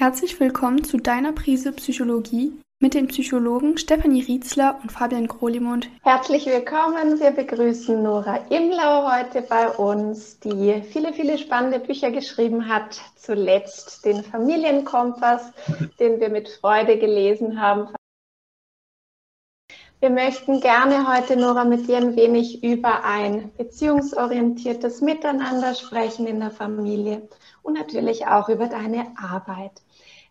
Herzlich willkommen zu deiner Prise Psychologie mit den Psychologen Stefanie Rietzler und Fabian Krolimund. Herzlich willkommen. Wir begrüßen Nora Imlau heute bei uns, die viele, viele spannende Bücher geschrieben hat. Zuletzt den Familienkompass, den wir mit Freude gelesen haben. Wir möchten gerne heute, Nora, mit dir ein wenig über ein beziehungsorientiertes Miteinander sprechen in der Familie und natürlich auch über deine Arbeit.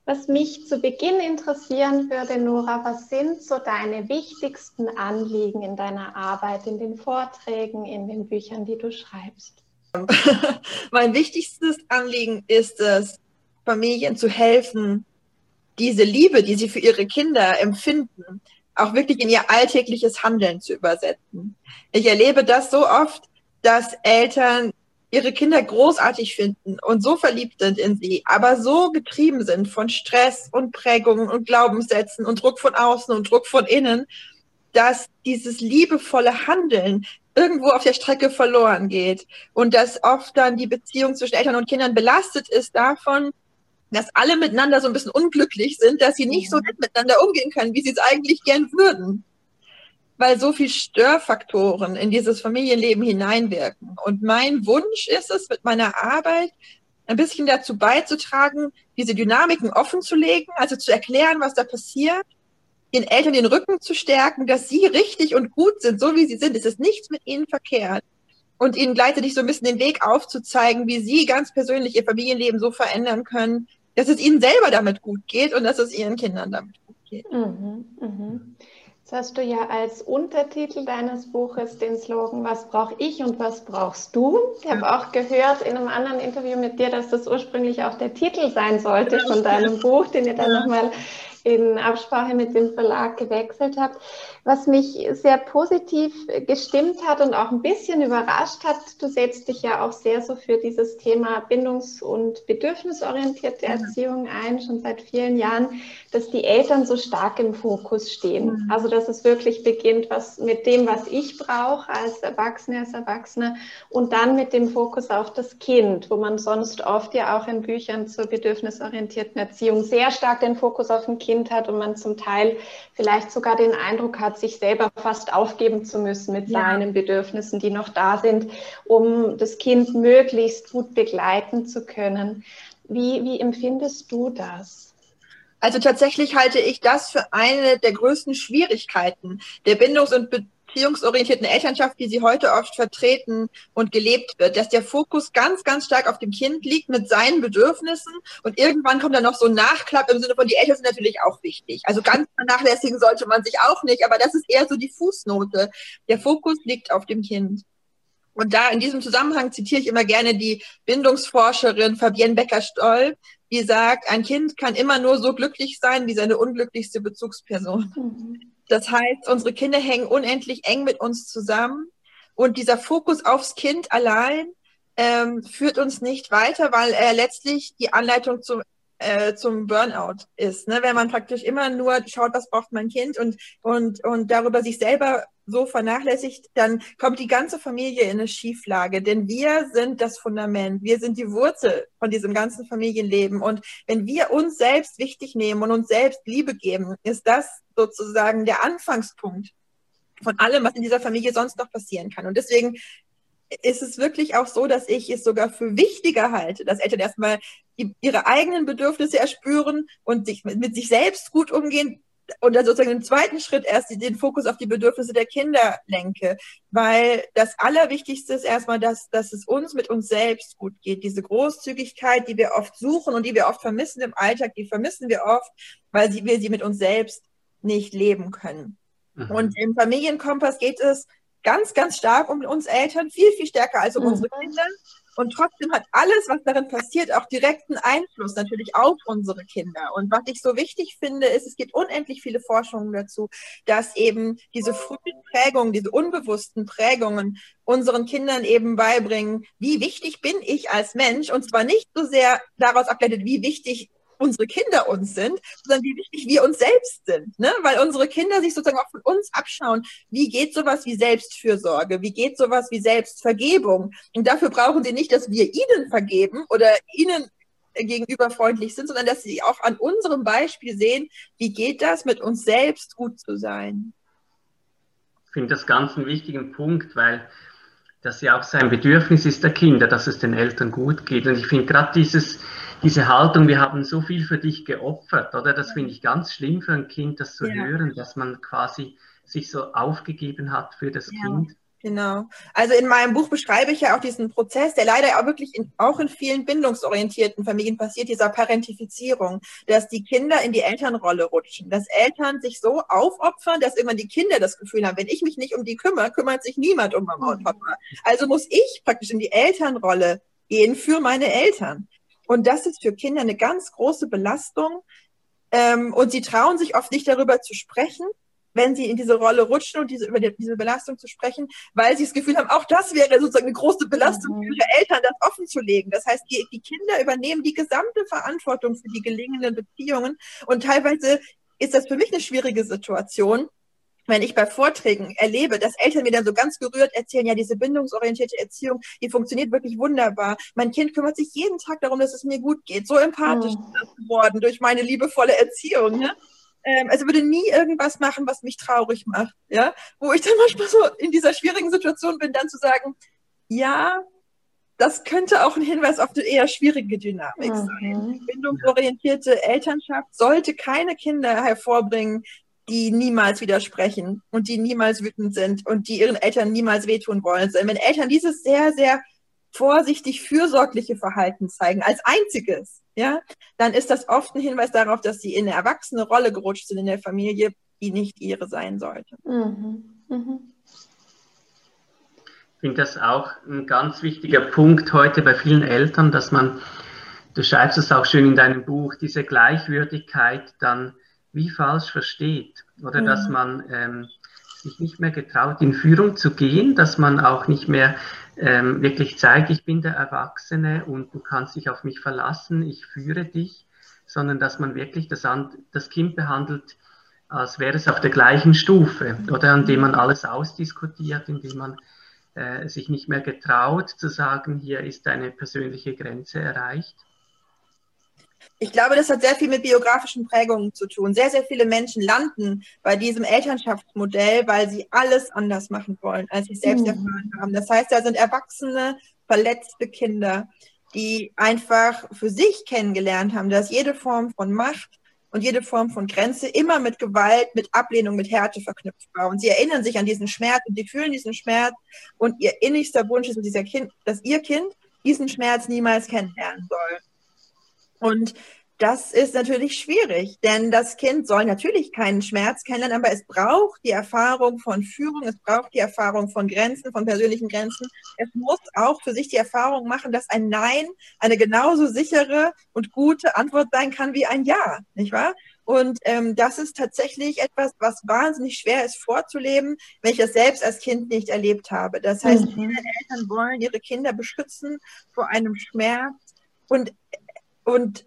Was mich zu Beginn interessieren würde, Nora, was sind so deine wichtigsten Anliegen in deiner Arbeit, in den Vorträgen, in den Büchern, die du schreibst? mein wichtigstes Anliegen ist es, Familien zu helfen, diese Liebe, die sie für ihre Kinder empfinden, auch wirklich in ihr alltägliches Handeln zu übersetzen. Ich erlebe das so oft, dass Eltern ihre Kinder großartig finden und so verliebt sind in sie, aber so getrieben sind von Stress und Prägungen und Glaubenssätzen und Druck von außen und Druck von innen, dass dieses liebevolle Handeln irgendwo auf der Strecke verloren geht und dass oft dann die Beziehung zwischen Eltern und Kindern belastet ist davon, dass alle miteinander so ein bisschen unglücklich sind, dass sie nicht so nett miteinander umgehen können, wie sie es eigentlich gern würden weil so viel Störfaktoren in dieses Familienleben hineinwirken. Und mein Wunsch ist es, mit meiner Arbeit ein bisschen dazu beizutragen, diese Dynamiken offen zu legen, also zu erklären, was da passiert, den Eltern den Rücken zu stärken, dass sie richtig und gut sind, so wie sie sind. Es ist nichts mit ihnen verkehrt. Und ihnen gleichzeitig so ein bisschen den Weg aufzuzeigen, wie sie ganz persönlich ihr Familienleben so verändern können, dass es ihnen selber damit gut geht und dass es ihren Kindern damit gut geht. Mhm, mh. Jetzt hast du ja als Untertitel deines Buches den Slogan, was brauche ich und was brauchst du? Ich habe auch gehört in einem anderen Interview mit dir, dass das ursprünglich auch der Titel sein sollte von deinem Buch, den ihr dann nochmal in Absprache mit dem Verlag gewechselt habt. Was mich sehr positiv gestimmt hat und auch ein bisschen überrascht hat, du setzt dich ja auch sehr so für dieses Thema bindungs- und bedürfnisorientierte Erziehung ein, schon seit vielen Jahren, dass die Eltern so stark im Fokus stehen. Mhm. Also dass es wirklich beginnt, was mit dem, was ich brauche als Erwachsene, als Erwachsene und dann mit dem Fokus auf das Kind, wo man sonst oft ja auch in Büchern zur bedürfnisorientierten Erziehung sehr stark den Fokus auf ein Kind hat und man zum Teil vielleicht sogar den Eindruck hat, sich selber fast aufgeben zu müssen mit ja. seinen Bedürfnissen, die noch da sind, um das Kind möglichst gut begleiten zu können. Wie, wie empfindest du das? Also tatsächlich halte ich das für eine der größten Schwierigkeiten der Bindungs- und Be beziehungsorientierten Elternschaft, die sie heute oft vertreten und gelebt wird, dass der Fokus ganz, ganz stark auf dem Kind liegt mit seinen Bedürfnissen und irgendwann kommt dann noch so ein Nachklapp im Sinne von, die Eltern sind natürlich auch wichtig. Also ganz vernachlässigen sollte man sich auch nicht, aber das ist eher so die Fußnote. Der Fokus liegt auf dem Kind. Und da in diesem Zusammenhang zitiere ich immer gerne die Bindungsforscherin Fabienne Becker-Stoll, die sagt, ein Kind kann immer nur so glücklich sein wie seine unglücklichste Bezugsperson. Mhm. Das heißt, unsere Kinder hängen unendlich eng mit uns zusammen und dieser Fokus aufs Kind allein ähm, führt uns nicht weiter, weil er letztlich die Anleitung zum äh, zum Burnout ist. Ne? Wenn man praktisch immer nur schaut, was braucht mein Kind und, und, und darüber sich selber so vernachlässigt, dann kommt die ganze Familie in eine Schieflage. Denn wir sind das Fundament, wir sind die Wurzel von diesem ganzen Familienleben. Und wenn wir uns selbst wichtig nehmen und uns selbst Liebe geben, ist das sozusagen der Anfangspunkt von allem, was in dieser Familie sonst noch passieren kann. Und deswegen ist es wirklich auch so, dass ich es sogar für wichtiger halte, dass Eltern erstmal ihre eigenen Bedürfnisse erspüren und sich mit, sich selbst gut umgehen und dann sozusagen im zweiten Schritt erst den Fokus auf die Bedürfnisse der Kinder lenke, weil das Allerwichtigste ist erstmal, dass, dass es uns mit uns selbst gut geht. Diese Großzügigkeit, die wir oft suchen und die wir oft vermissen im Alltag, die vermissen wir oft, weil sie, wir sie mit uns selbst nicht leben können. Mhm. Und im Familienkompass geht es ganz, ganz stark um uns Eltern, viel, viel stärker als um mhm. unsere Kinder. Und trotzdem hat alles, was darin passiert, auch direkten Einfluss natürlich auf unsere Kinder. Und was ich so wichtig finde, ist, es gibt unendlich viele Forschungen dazu, dass eben diese frühen Prägungen, diese unbewussten Prägungen unseren Kindern eben beibringen, wie wichtig bin ich als Mensch. Und zwar nicht so sehr daraus abgeleitet, wie wichtig unsere Kinder uns sind, sondern wie wichtig wir uns selbst sind. Ne? Weil unsere Kinder sich sozusagen auch von uns abschauen, wie geht sowas wie Selbstfürsorge, wie geht sowas wie Selbstvergebung. Und dafür brauchen sie nicht, dass wir ihnen vergeben oder ihnen gegenüber freundlich sind, sondern dass sie auch an unserem Beispiel sehen, wie geht das, mit uns selbst gut zu sein. Ich finde das ganz einen wichtigen Punkt, weil das ja auch sein Bedürfnis ist der Kinder, dass es den Eltern gut geht. Und ich finde gerade dieses, diese Haltung, wir haben so viel für dich geopfert, oder? Das finde ich ganz schlimm für ein Kind, das zu ja. hören, dass man quasi sich so aufgegeben hat für das ja. Kind. Genau. Also in meinem Buch beschreibe ich ja auch diesen Prozess, der leider auch wirklich in, auch in vielen bindungsorientierten Familien passiert, dieser Parentifizierung, dass die Kinder in die Elternrolle rutschen, dass Eltern sich so aufopfern, dass irgendwann die Kinder das Gefühl haben, wenn ich mich nicht um die kümmere, kümmert sich niemand um Mama und Papa. Also muss ich praktisch in die Elternrolle gehen für meine Eltern. Und das ist für Kinder eine ganz große Belastung. Ähm, und sie trauen sich oft nicht darüber zu sprechen wenn sie in diese Rolle rutschen und diese, über die, diese Belastung zu sprechen, weil sie das Gefühl haben, auch das wäre sozusagen eine große Belastung mhm. für ihre Eltern, das offen zu legen. Das heißt, die, die Kinder übernehmen die gesamte Verantwortung für die gelingenden Beziehungen und teilweise ist das für mich eine schwierige Situation, wenn ich bei Vorträgen erlebe, dass Eltern mir dann so ganz gerührt erzählen, ja, diese bindungsorientierte Erziehung, die funktioniert wirklich wunderbar. Mein Kind kümmert sich jeden Tag darum, dass es mir gut geht. So empathisch oh. geworden durch meine liebevolle Erziehung. Ne? ähm, also würde nie irgendwas machen, was mich traurig macht, ja, wo ich dann manchmal so in dieser schwierigen Situation bin, dann zu sagen, ja, das könnte auch ein Hinweis auf eine eher schwierige Dynamik mhm. sein. Bindungsorientierte Elternschaft sollte keine Kinder hervorbringen, die niemals widersprechen und die niemals wütend sind und die ihren Eltern niemals wehtun wollen. Wenn Eltern dieses sehr, sehr vorsichtig fürsorgliche Verhalten zeigen, als einziges, ja, dann ist das oft ein Hinweis darauf, dass sie in eine erwachsene Rolle gerutscht sind in der Familie, die nicht ihre sein sollte. Mhm. Mhm. Ich finde das auch ein ganz wichtiger Punkt heute bei vielen Eltern, dass man, du schreibst es auch schön in deinem Buch, diese Gleichwürdigkeit dann wie falsch versteht. Oder mhm. dass man ähm, sich nicht mehr getraut, in Führung zu gehen, dass man auch nicht mehr ähm, wirklich zeigt, ich bin der Erwachsene und du kannst dich auf mich verlassen, ich führe dich, sondern dass man wirklich das, das Kind behandelt, als wäre es auf der gleichen Stufe oder an dem man alles ausdiskutiert, indem man äh, sich nicht mehr getraut zu sagen, hier ist eine persönliche Grenze erreicht. Ich glaube, das hat sehr viel mit biografischen Prägungen zu tun. Sehr, sehr viele Menschen landen bei diesem Elternschaftsmodell, weil sie alles anders machen wollen, als sie selbst mhm. erfahren haben. Das heißt, da sind erwachsene, verletzte Kinder, die einfach für sich kennengelernt haben, dass jede Form von Macht und jede Form von Grenze immer mit Gewalt, mit Ablehnung, mit Härte verknüpft war. Und sie erinnern sich an diesen Schmerz und sie fühlen diesen Schmerz und ihr innigster Wunsch ist, dieser kind, dass ihr Kind diesen Schmerz niemals kennenlernen soll. Und das ist natürlich schwierig, denn das Kind soll natürlich keinen Schmerz kennenlernen, aber es braucht die Erfahrung von Führung, es braucht die Erfahrung von Grenzen, von persönlichen Grenzen. Es muss auch für sich die Erfahrung machen, dass ein Nein eine genauso sichere und gute Antwort sein kann wie ein Ja, nicht wahr? Und ähm, das ist tatsächlich etwas, was wahnsinnig schwer ist vorzuleben, wenn ich das selbst als Kind nicht erlebt habe. Das heißt, mhm. viele Eltern wollen ihre Kinder beschützen vor einem Schmerz und und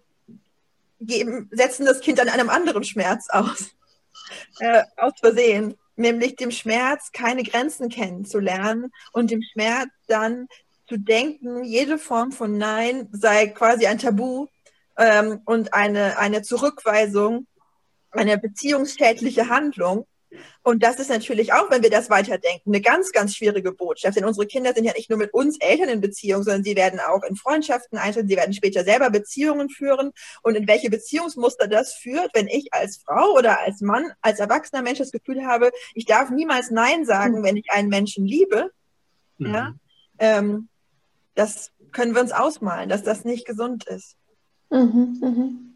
geben, setzen das Kind an einem anderen Schmerz aus, äh, aus Versehen, nämlich dem Schmerz keine Grenzen kennenzulernen und dem Schmerz dann zu denken, jede Form von Nein sei quasi ein Tabu ähm, und eine, eine Zurückweisung, eine beziehungsschädliche Handlung. Und das ist natürlich auch, wenn wir das weiterdenken, eine ganz, ganz schwierige Botschaft. Denn unsere Kinder sind ja nicht nur mit uns Eltern in Beziehung, sondern sie werden auch in Freundschaften eintreten, sie werden später selber Beziehungen führen. Und in welche Beziehungsmuster das führt, wenn ich als Frau oder als Mann, als erwachsener Mensch das Gefühl habe, ich darf niemals Nein sagen, mhm. wenn ich einen Menschen liebe, mhm. ja, ähm, das können wir uns ausmalen, dass das nicht gesund ist. Mhm, mhm.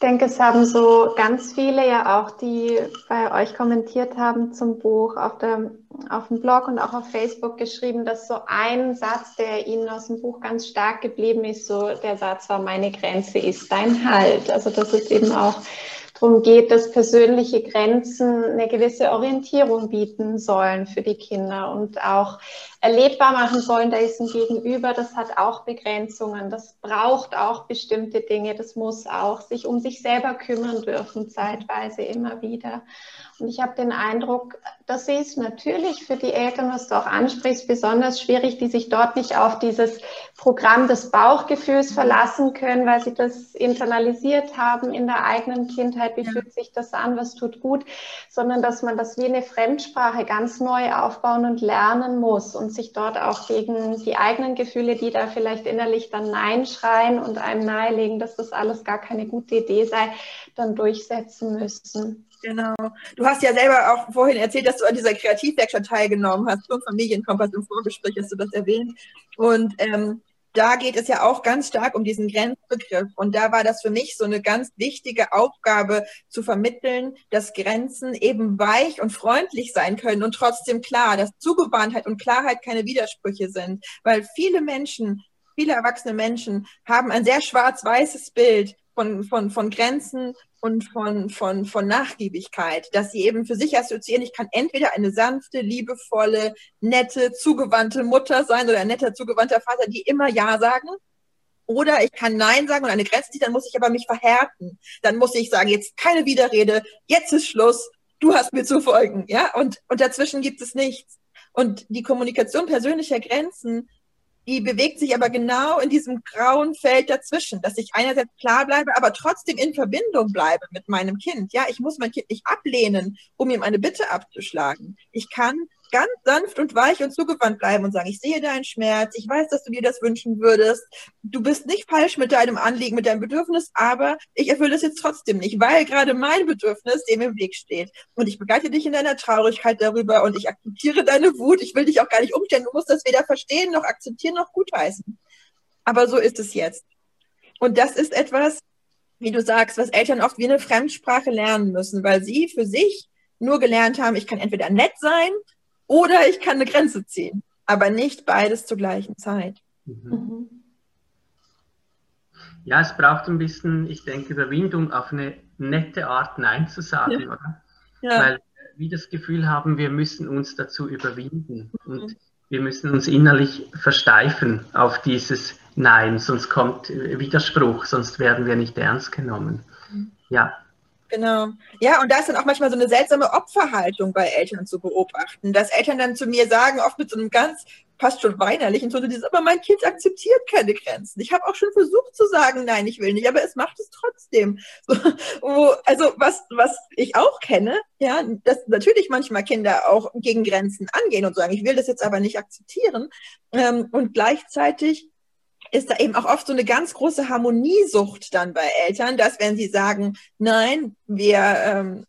Ich denke, es haben so ganz viele ja auch, die bei euch kommentiert haben zum Buch auf, der, auf dem Blog und auch auf Facebook geschrieben, dass so ein Satz, der ihnen aus dem Buch ganz stark geblieben ist, so der Satz war, meine Grenze ist dein Halt. Also dass es eben auch darum geht, dass persönliche Grenzen eine gewisse Orientierung bieten sollen für die Kinder und auch erlebbar machen sollen. Da ist ein Gegenüber, das hat auch Begrenzungen, das braucht auch bestimmte Dinge, das muss auch sich um sich selber kümmern dürfen, zeitweise immer wieder. Und ich habe den Eindruck, das ist natürlich für die Eltern, was du auch ansprichst, besonders schwierig, die sich dort nicht auf dieses Programm des Bauchgefühls verlassen können, weil sie das internalisiert haben in der eigenen Kindheit. Wie ja. fühlt sich das an? Was tut gut? Sondern dass man das wie eine Fremdsprache ganz neu aufbauen und lernen muss und sich dort auch gegen die eigenen Gefühle, die da vielleicht innerlich dann Nein schreien und einem nahelegen, dass das alles gar keine gute Idee sei, dann durchsetzen müssen. Genau. Du hast ja selber auch vorhin erzählt, dass du an dieser Kreativwerkstatt teilgenommen hast, zum Familienkompass im Vorgespräch hast du das erwähnt. Und ähm, da geht es ja auch ganz stark um diesen Grenzbegriff. Und da war das für mich so eine ganz wichtige Aufgabe zu vermitteln, dass Grenzen eben weich und freundlich sein können und trotzdem klar, dass Zugewandtheit und Klarheit keine Widersprüche sind. Weil viele Menschen, viele erwachsene Menschen haben ein sehr schwarz-weißes Bild von, von, von Grenzen und von, von, von Nachgiebigkeit, dass sie eben für sich assoziieren, ich kann entweder eine sanfte, liebevolle, nette, zugewandte Mutter sein oder ein netter, zugewandter Vater, die immer Ja sagen. Oder ich kann Nein sagen und eine Grenze ziehen, dann muss ich aber mich verhärten. Dann muss ich sagen, jetzt keine Widerrede, jetzt ist Schluss, du hast mir zu folgen, ja? Und, und dazwischen gibt es nichts. Und die Kommunikation persönlicher Grenzen die bewegt sich aber genau in diesem grauen Feld dazwischen, dass ich einerseits klar bleibe, aber trotzdem in Verbindung bleibe mit meinem Kind. Ja, ich muss mein Kind nicht ablehnen, um ihm eine Bitte abzuschlagen. Ich kann ganz sanft und weich und zugewandt bleiben und sagen, ich sehe deinen Schmerz, ich weiß, dass du dir das wünschen würdest, du bist nicht falsch mit deinem Anliegen, mit deinem Bedürfnis, aber ich erfülle es jetzt trotzdem nicht, weil gerade mein Bedürfnis dem im Weg steht. Und ich begleite dich in deiner Traurigkeit darüber und ich akzeptiere deine Wut, ich will dich auch gar nicht umstellen, du musst das weder verstehen, noch akzeptieren, noch gutheißen. Aber so ist es jetzt. Und das ist etwas, wie du sagst, was Eltern oft wie eine Fremdsprache lernen müssen, weil sie für sich nur gelernt haben, ich kann entweder nett sein oder ich kann eine Grenze ziehen, aber nicht beides zur gleichen Zeit. Mhm. Ja, es braucht ein bisschen, ich denke, Überwindung auf eine nette Art Nein zu sagen, ja. oder? Ja. Weil wir das Gefühl haben, wir müssen uns dazu überwinden mhm. und wir müssen uns innerlich versteifen auf dieses Nein, sonst kommt Widerspruch, sonst werden wir nicht ernst genommen. Mhm. Ja, Genau. Ja, und da ist dann auch manchmal so eine seltsame Opferhaltung bei Eltern zu beobachten, dass Eltern dann zu mir sagen, oft mit so einem ganz fast schon weinerlichen Ton, dieses, aber mein Kind akzeptiert keine Grenzen. Ich habe auch schon versucht zu sagen, nein, ich will nicht, aber es macht es trotzdem. So, wo, also was, was ich auch kenne, ja, dass natürlich manchmal Kinder auch gegen Grenzen angehen und sagen, ich will das jetzt aber nicht akzeptieren. Ähm, und gleichzeitig ist da eben auch oft so eine ganz große Harmoniesucht dann bei Eltern, dass wenn sie sagen, nein, wir, ähm,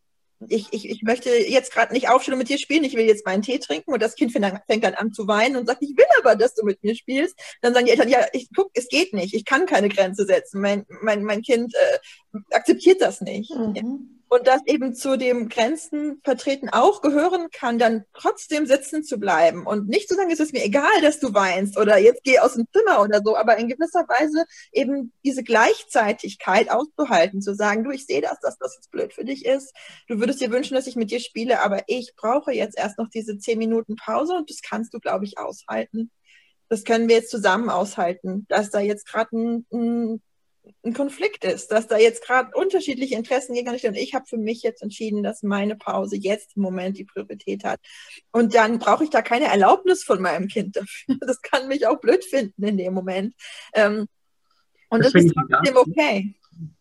ich, ich, ich möchte jetzt gerade nicht aufstehen und mit dir spielen, ich will jetzt meinen Tee trinken und das Kind fängt dann, an zu weinen und sagt, ich will aber, dass du mit mir spielst. Dann sagen die Eltern, ja, ich guck, es geht nicht, ich kann keine Grenze setzen, mein, mein, mein Kind äh, akzeptiert das nicht. Mhm und dass eben zu dem Grenzen vertreten auch gehören kann, dann trotzdem sitzen zu bleiben und nicht zu sagen, es ist mir egal, dass du weinst oder jetzt geh aus dem Zimmer oder so, aber in gewisser Weise eben diese Gleichzeitigkeit auszuhalten, zu sagen, du, ich sehe das, dass das jetzt blöd für dich ist. Du würdest dir wünschen, dass ich mit dir spiele, aber ich brauche jetzt erst noch diese zehn Minuten Pause und das kannst du, glaube ich, aushalten. Das können wir jetzt zusammen aushalten, dass da jetzt gerade ein, ein ein Konflikt ist, dass da jetzt gerade unterschiedliche Interessen gegeneinander stehen. Und ich habe für mich jetzt entschieden, dass meine Pause jetzt im Moment die Priorität hat. Und dann brauche ich da keine Erlaubnis von meinem Kind dafür. Das kann mich auch blöd finden in dem Moment. Ähm, und das, das ist trotzdem okay.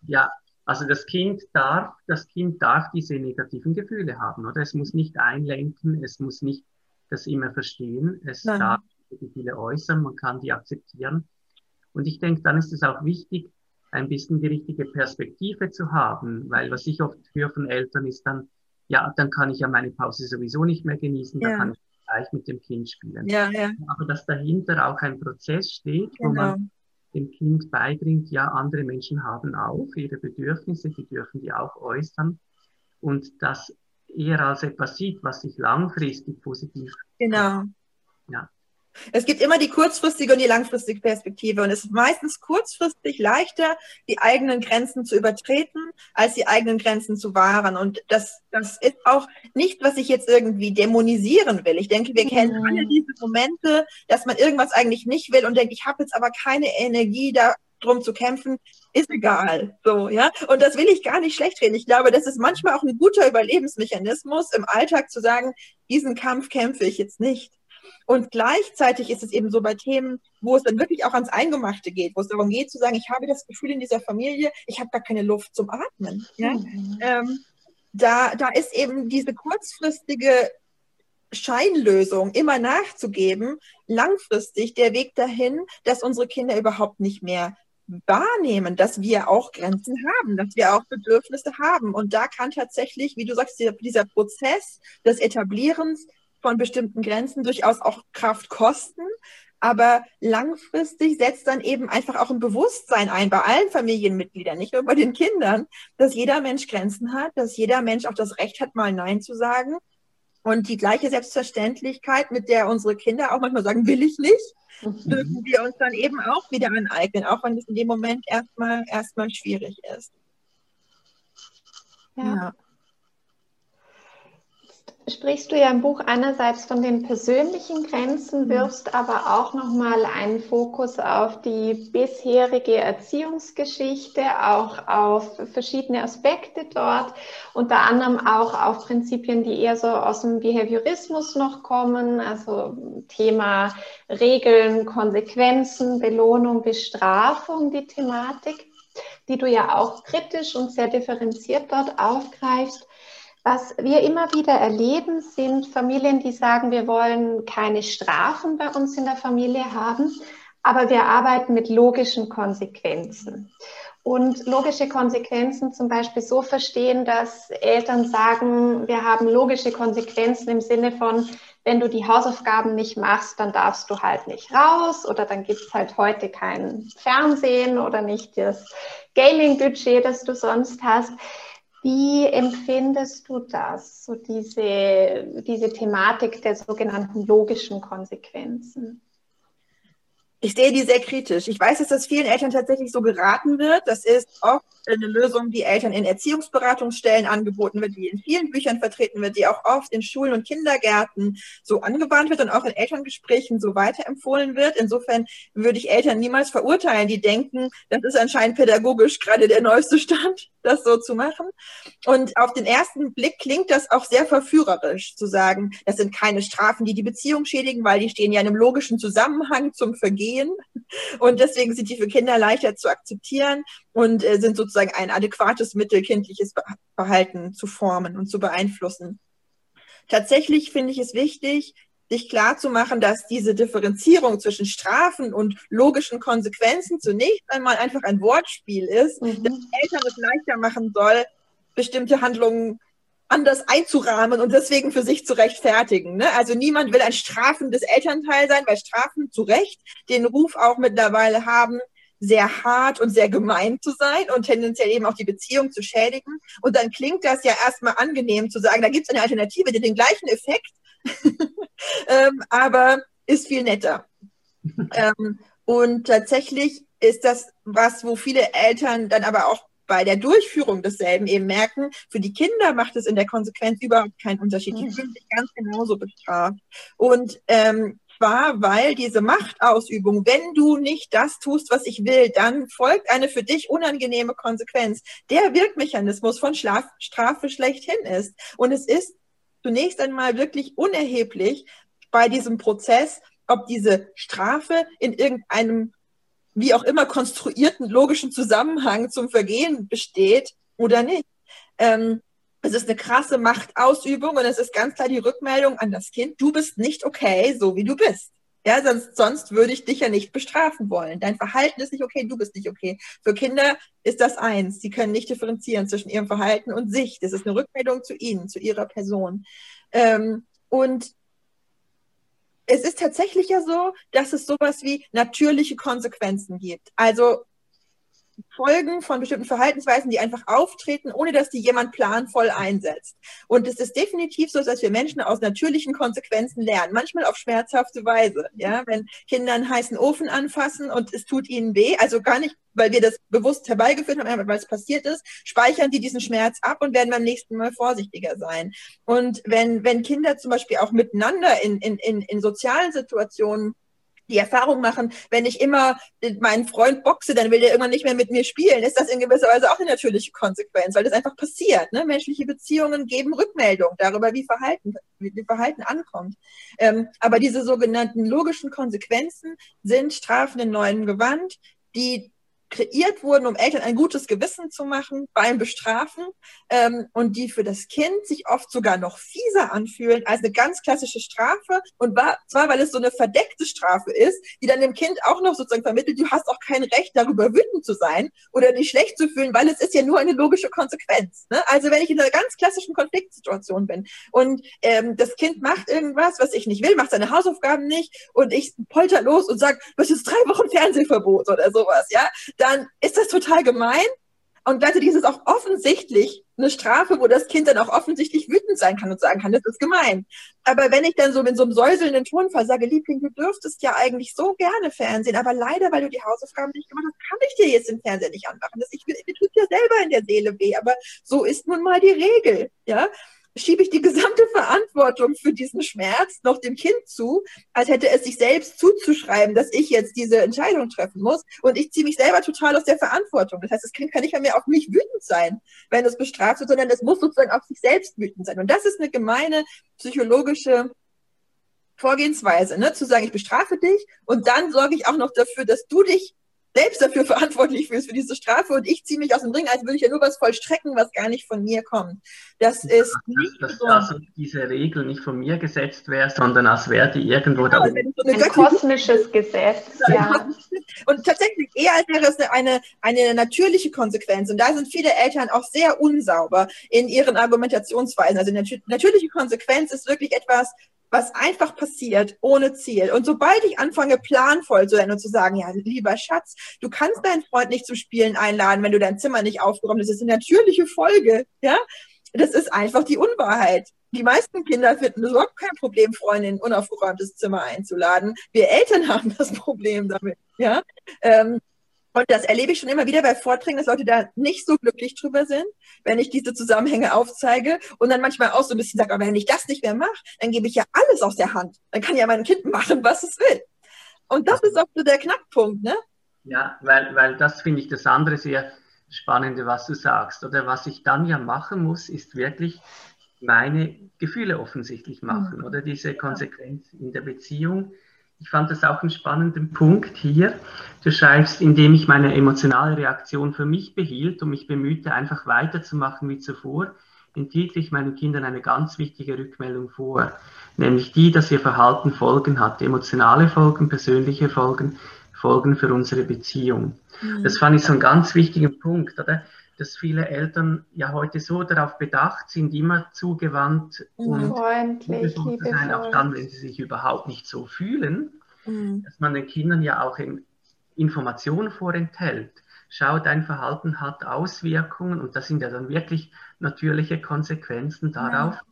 Ja, also das Kind darf, das Kind darf diese negativen Gefühle haben, oder? Es muss nicht einlenken, es muss nicht das immer verstehen, es Nein. darf die Gefühle äußern, man kann die akzeptieren. Und ich denke, dann ist es auch wichtig, ein bisschen die richtige Perspektive zu haben, weil was ich oft höre von Eltern ist dann, ja, dann kann ich ja meine Pause sowieso nicht mehr genießen, ja. dann kann ich gleich mit dem Kind spielen. Ja, ja. Aber dass dahinter auch ein Prozess steht, genau. wo man dem Kind beibringt, ja, andere Menschen haben auch ihre Bedürfnisse, die dürfen die auch äußern und das eher als etwas sieht, was sich langfristig positiv. Genau. Ja. Es gibt immer die kurzfristige und die langfristige Perspektive. Und es ist meistens kurzfristig leichter, die eigenen Grenzen zu übertreten, als die eigenen Grenzen zu wahren. Und das, das ist auch nicht, was ich jetzt irgendwie dämonisieren will. Ich denke, wir kennen alle diese Momente, dass man irgendwas eigentlich nicht will und denkt, ich habe jetzt aber keine Energie, da drum zu kämpfen, ist egal. So, ja. Und das will ich gar nicht schlecht reden. Ich glaube, das ist manchmal auch ein guter Überlebensmechanismus im Alltag zu sagen, diesen Kampf kämpfe ich jetzt nicht. Und gleichzeitig ist es eben so bei Themen, wo es dann wirklich auch ans Eingemachte geht, wo es darum geht zu sagen, ich habe das Gefühl in dieser Familie, ich habe gar keine Luft zum Atmen. Ja? Mhm. Ähm, da, da ist eben diese kurzfristige Scheinlösung immer nachzugeben, langfristig der Weg dahin, dass unsere Kinder überhaupt nicht mehr wahrnehmen, dass wir auch Grenzen haben, dass wir auch Bedürfnisse haben. Und da kann tatsächlich, wie du sagst, dieser, dieser Prozess des Etablierens von bestimmten Grenzen durchaus auch Kraft kosten. Aber langfristig setzt dann eben einfach auch ein Bewusstsein ein bei allen Familienmitgliedern, nicht nur bei den Kindern, dass jeder Mensch Grenzen hat, dass jeder Mensch auch das Recht hat, mal Nein zu sagen. Und die gleiche Selbstverständlichkeit, mit der unsere Kinder auch manchmal sagen, will ich nicht, mhm. dürfen wir uns dann eben auch wieder aneignen, auch wenn es in dem Moment erstmal erstmal schwierig ist. ja. ja sprichst du ja im Buch einerseits von den persönlichen Grenzen, wirfst aber auch nochmal einen Fokus auf die bisherige Erziehungsgeschichte, auch auf verschiedene Aspekte dort, unter anderem auch auf Prinzipien, die eher so aus dem Behaviorismus noch kommen, also Thema Regeln, Konsequenzen, Belohnung, Bestrafung, die Thematik, die du ja auch kritisch und sehr differenziert dort aufgreifst. Was wir immer wieder erleben, sind Familien, die sagen, wir wollen keine Strafen bei uns in der Familie haben, aber wir arbeiten mit logischen Konsequenzen. Und logische Konsequenzen zum Beispiel so verstehen, dass Eltern sagen, wir haben logische Konsequenzen im Sinne von, wenn du die Hausaufgaben nicht machst, dann darfst du halt nicht raus oder dann gibt es halt heute kein Fernsehen oder nicht das Gaming-Budget, das du sonst hast. Wie empfindest du das, so diese, diese Thematik der sogenannten logischen Konsequenzen? Ich sehe die sehr kritisch. Ich weiß, dass das vielen Eltern tatsächlich so geraten wird. Das ist oft eine Lösung, die Eltern in Erziehungsberatungsstellen angeboten wird, die in vielen Büchern vertreten wird, die auch oft in Schulen und Kindergärten so angewandt wird und auch in Elterngesprächen so weiterempfohlen wird. Insofern würde ich Eltern niemals verurteilen, die denken, das ist anscheinend pädagogisch gerade der neueste Stand, das so zu machen. Und auf den ersten Blick klingt das auch sehr verführerisch, zu sagen, das sind keine Strafen, die die Beziehung schädigen, weil die stehen ja in einem logischen Zusammenhang zum Vergehen gehen. Und deswegen sind die für Kinder leichter zu akzeptieren und äh, sind sozusagen ein adäquates Mittel, kindliches Verhalten zu formen und zu beeinflussen. Tatsächlich finde ich es wichtig, sich klar zu machen, dass diese Differenzierung zwischen Strafen und logischen Konsequenzen zunächst einmal einfach ein Wortspiel ist, mhm. das Eltern es leichter machen soll, bestimmte Handlungen anders einzurahmen und deswegen für sich zu rechtfertigen. Ne? Also niemand will ein strafendes Elternteil sein, weil Strafen zu Recht den Ruf auch mittlerweile haben, sehr hart und sehr gemein zu sein und tendenziell eben auch die Beziehung zu schädigen. Und dann klingt das ja erstmal angenehm zu sagen, da gibt es eine Alternative, die den gleichen Effekt, ähm, aber ist viel netter. ähm, und tatsächlich ist das was, wo viele Eltern dann aber auch bei der Durchführung desselben eben merken, für die Kinder macht es in der Konsequenz überhaupt keinen Unterschied. Die mhm. fühlen sich ganz genauso bestraft. Und ähm, zwar, weil diese Machtausübung, wenn du nicht das tust, was ich will, dann folgt eine für dich unangenehme Konsequenz. Der Wirkmechanismus von Schlaf Strafe schlechthin ist. Und es ist zunächst einmal wirklich unerheblich bei diesem Prozess, ob diese Strafe in irgendeinem wie auch immer konstruierten logischen Zusammenhang zum Vergehen besteht oder nicht. Ähm, es ist eine krasse Machtausübung und es ist ganz klar die Rückmeldung an das Kind, du bist nicht okay, so wie du bist. Ja, sonst, sonst würde ich dich ja nicht bestrafen wollen. Dein Verhalten ist nicht okay, du bist nicht okay. Für Kinder ist das eins. Sie können nicht differenzieren zwischen ihrem Verhalten und sich. Das ist eine Rückmeldung zu ihnen, zu ihrer Person. Ähm, und es ist tatsächlich ja so, dass es sowas wie natürliche Konsequenzen gibt. Also Folgen von bestimmten Verhaltensweisen, die einfach auftreten, ohne dass die jemand planvoll einsetzt. Und es ist definitiv so, dass wir Menschen aus natürlichen Konsequenzen lernen, manchmal auf schmerzhafte Weise. Ja, wenn Kinder einen heißen Ofen anfassen und es tut ihnen weh, also gar nicht, weil wir das bewusst herbeigeführt haben, weil es passiert ist, speichern die diesen Schmerz ab und werden beim nächsten Mal vorsichtiger sein. Und wenn, wenn Kinder zum Beispiel auch miteinander in, in, in, in sozialen Situationen die Erfahrung machen, wenn ich immer meinen Freund boxe, dann will der irgendwann nicht mehr mit mir spielen. Ist das in gewisser Weise auch eine natürliche Konsequenz, weil das einfach passiert. Ne? Menschliche Beziehungen geben Rückmeldung darüber, wie Verhalten, wie Verhalten ankommt. Ähm, aber diese sogenannten logischen Konsequenzen sind Strafen in neuem Gewand, die kreiert wurden, um Eltern ein gutes Gewissen zu machen beim Bestrafen ähm, und die für das Kind sich oft sogar noch fieser anfühlen als eine ganz klassische Strafe und war, zwar weil es so eine verdeckte Strafe ist, die dann dem Kind auch noch sozusagen vermittelt, du hast auch kein Recht darüber wütend zu sein oder dich schlecht zu fühlen, weil es ist ja nur eine logische Konsequenz. Ne? Also wenn ich in einer ganz klassischen Konfliktsituation bin und ähm, das Kind macht irgendwas, was ich nicht will, macht seine Hausaufgaben nicht und ich polter los und sage, was ist drei Wochen Fernsehverbot oder sowas, ja, dann ist das total gemein. Und gleichzeitig ist es auch offensichtlich eine Strafe, wo das Kind dann auch offensichtlich wütend sein kann und sagen kann, das ist gemein. Aber wenn ich dann so in so einem säuselnden Tonfall sage, Liebling, du dürftest ja eigentlich so gerne Fernsehen, aber leider, weil du die Hausaufgaben nicht gemacht hast, kann ich dir jetzt den Fernseher nicht anmachen. Das, ich, mir tut ja selber in der Seele weh, aber so ist nun mal die Regel, ja schiebe ich die gesamte Verantwortung für diesen Schmerz noch dem Kind zu, als hätte es sich selbst zuzuschreiben, dass ich jetzt diese Entscheidung treffen muss. Und ich ziehe mich selber total aus der Verantwortung. Das heißt, das Kind kann nicht mehr auf mich wütend sein, wenn es bestraft wird, sondern es muss sozusagen auf sich selbst wütend sein. Und das ist eine gemeine psychologische Vorgehensweise, ne? zu sagen, ich bestrafe dich und dann sorge ich auch noch dafür, dass du dich selbst dafür verantwortlich fühlst für diese Strafe und ich ziehe mich aus dem Ring, als würde ich ja nur was vollstrecken, was gar nicht von mir kommt. Das ist nicht dass, dass also diese Regel nicht von mir gesetzt wäre, sondern als wäre die irgendwo genau, da. So ein kosmisches Gesetz. Ja. Und tatsächlich eher als wäre es eine, eine natürliche Konsequenz. Und da sind viele Eltern auch sehr unsauber in ihren Argumentationsweisen. Also natürliche Konsequenz ist wirklich etwas, was einfach passiert, ohne Ziel. Und sobald ich anfange, planvoll zu sein und zu sagen, ja, lieber Schatz, du kannst deinen Freund nicht zum Spielen einladen, wenn du dein Zimmer nicht aufgeräumt hast. Das ist eine natürliche Folge, ja. Das ist einfach die Unwahrheit. Die meisten Kinder finden es überhaupt kein Problem, Freunde in ein unaufgeräumtes Zimmer einzuladen. Wir Eltern haben das Problem damit, ja. Ähm, und das erlebe ich schon immer wieder bei Vorträgen, dass Leute da nicht so glücklich drüber sind, wenn ich diese Zusammenhänge aufzeige und dann manchmal auch so ein bisschen sage, aber wenn ich das nicht mehr mache, dann gebe ich ja alles aus der Hand. Dann kann ja mein Kind machen, was es will. Und das ist auch so der Knackpunkt, ne? Ja, weil, weil das finde ich das andere sehr Spannende, was du sagst. Oder was ich dann ja machen muss, ist wirklich meine Gefühle offensichtlich machen. Mhm. Oder diese Konsequenz in der Beziehung ich fand das auch einen spannenden Punkt hier. Du schreibst, indem ich meine emotionale Reaktion für mich behielt und mich bemühte, einfach weiterzumachen wie zuvor, enthielt ich meinen Kindern eine ganz wichtige Rückmeldung vor, nämlich die, dass ihr Verhalten Folgen hat, emotionale Folgen, persönliche Folgen, Folgen für unsere Beziehung. Mhm. Das fand ich so einen ganz wichtigen Punkt, oder? Dass viele Eltern ja heute so darauf bedacht sind, immer zugewandt und freundlich zu sein, auch dann, wenn sie sich überhaupt nicht so fühlen, mhm. dass man den Kindern ja auch Informationen vorenthält. Schau, dein Verhalten hat Auswirkungen und das sind ja dann wirklich natürliche Konsequenzen darauf, ja.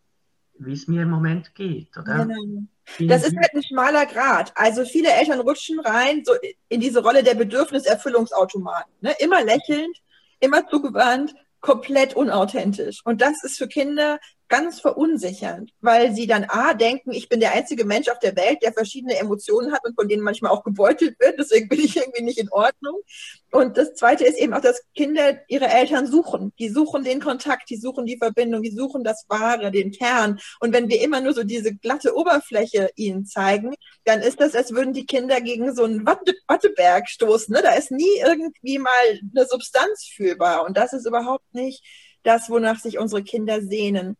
wie es mir im Moment geht, oder? Genau. Das ist halt ein schmaler Grad. Also viele Eltern rutschen rein so in diese Rolle der Bedürfniserfüllungsautomaten. Ne? Immer lächelnd, immer zugewandt, komplett unauthentisch. Und das ist für Kinder ganz verunsichernd, weil sie dann A denken, ich bin der einzige Mensch auf der Welt, der verschiedene Emotionen hat und von denen manchmal auch gebeutelt wird, deswegen bin ich irgendwie nicht in Ordnung. Und das zweite ist eben auch, dass Kinder ihre Eltern suchen. Die suchen den Kontakt, die suchen die Verbindung, die suchen das Wahre, den Kern. Und wenn wir immer nur so diese glatte Oberfläche ihnen zeigen, dann ist das, als würden die Kinder gegen so einen Watte Watteberg stoßen. Ne? Da ist nie irgendwie mal eine Substanz fühlbar. Und das ist überhaupt nicht das, wonach sich unsere Kinder sehnen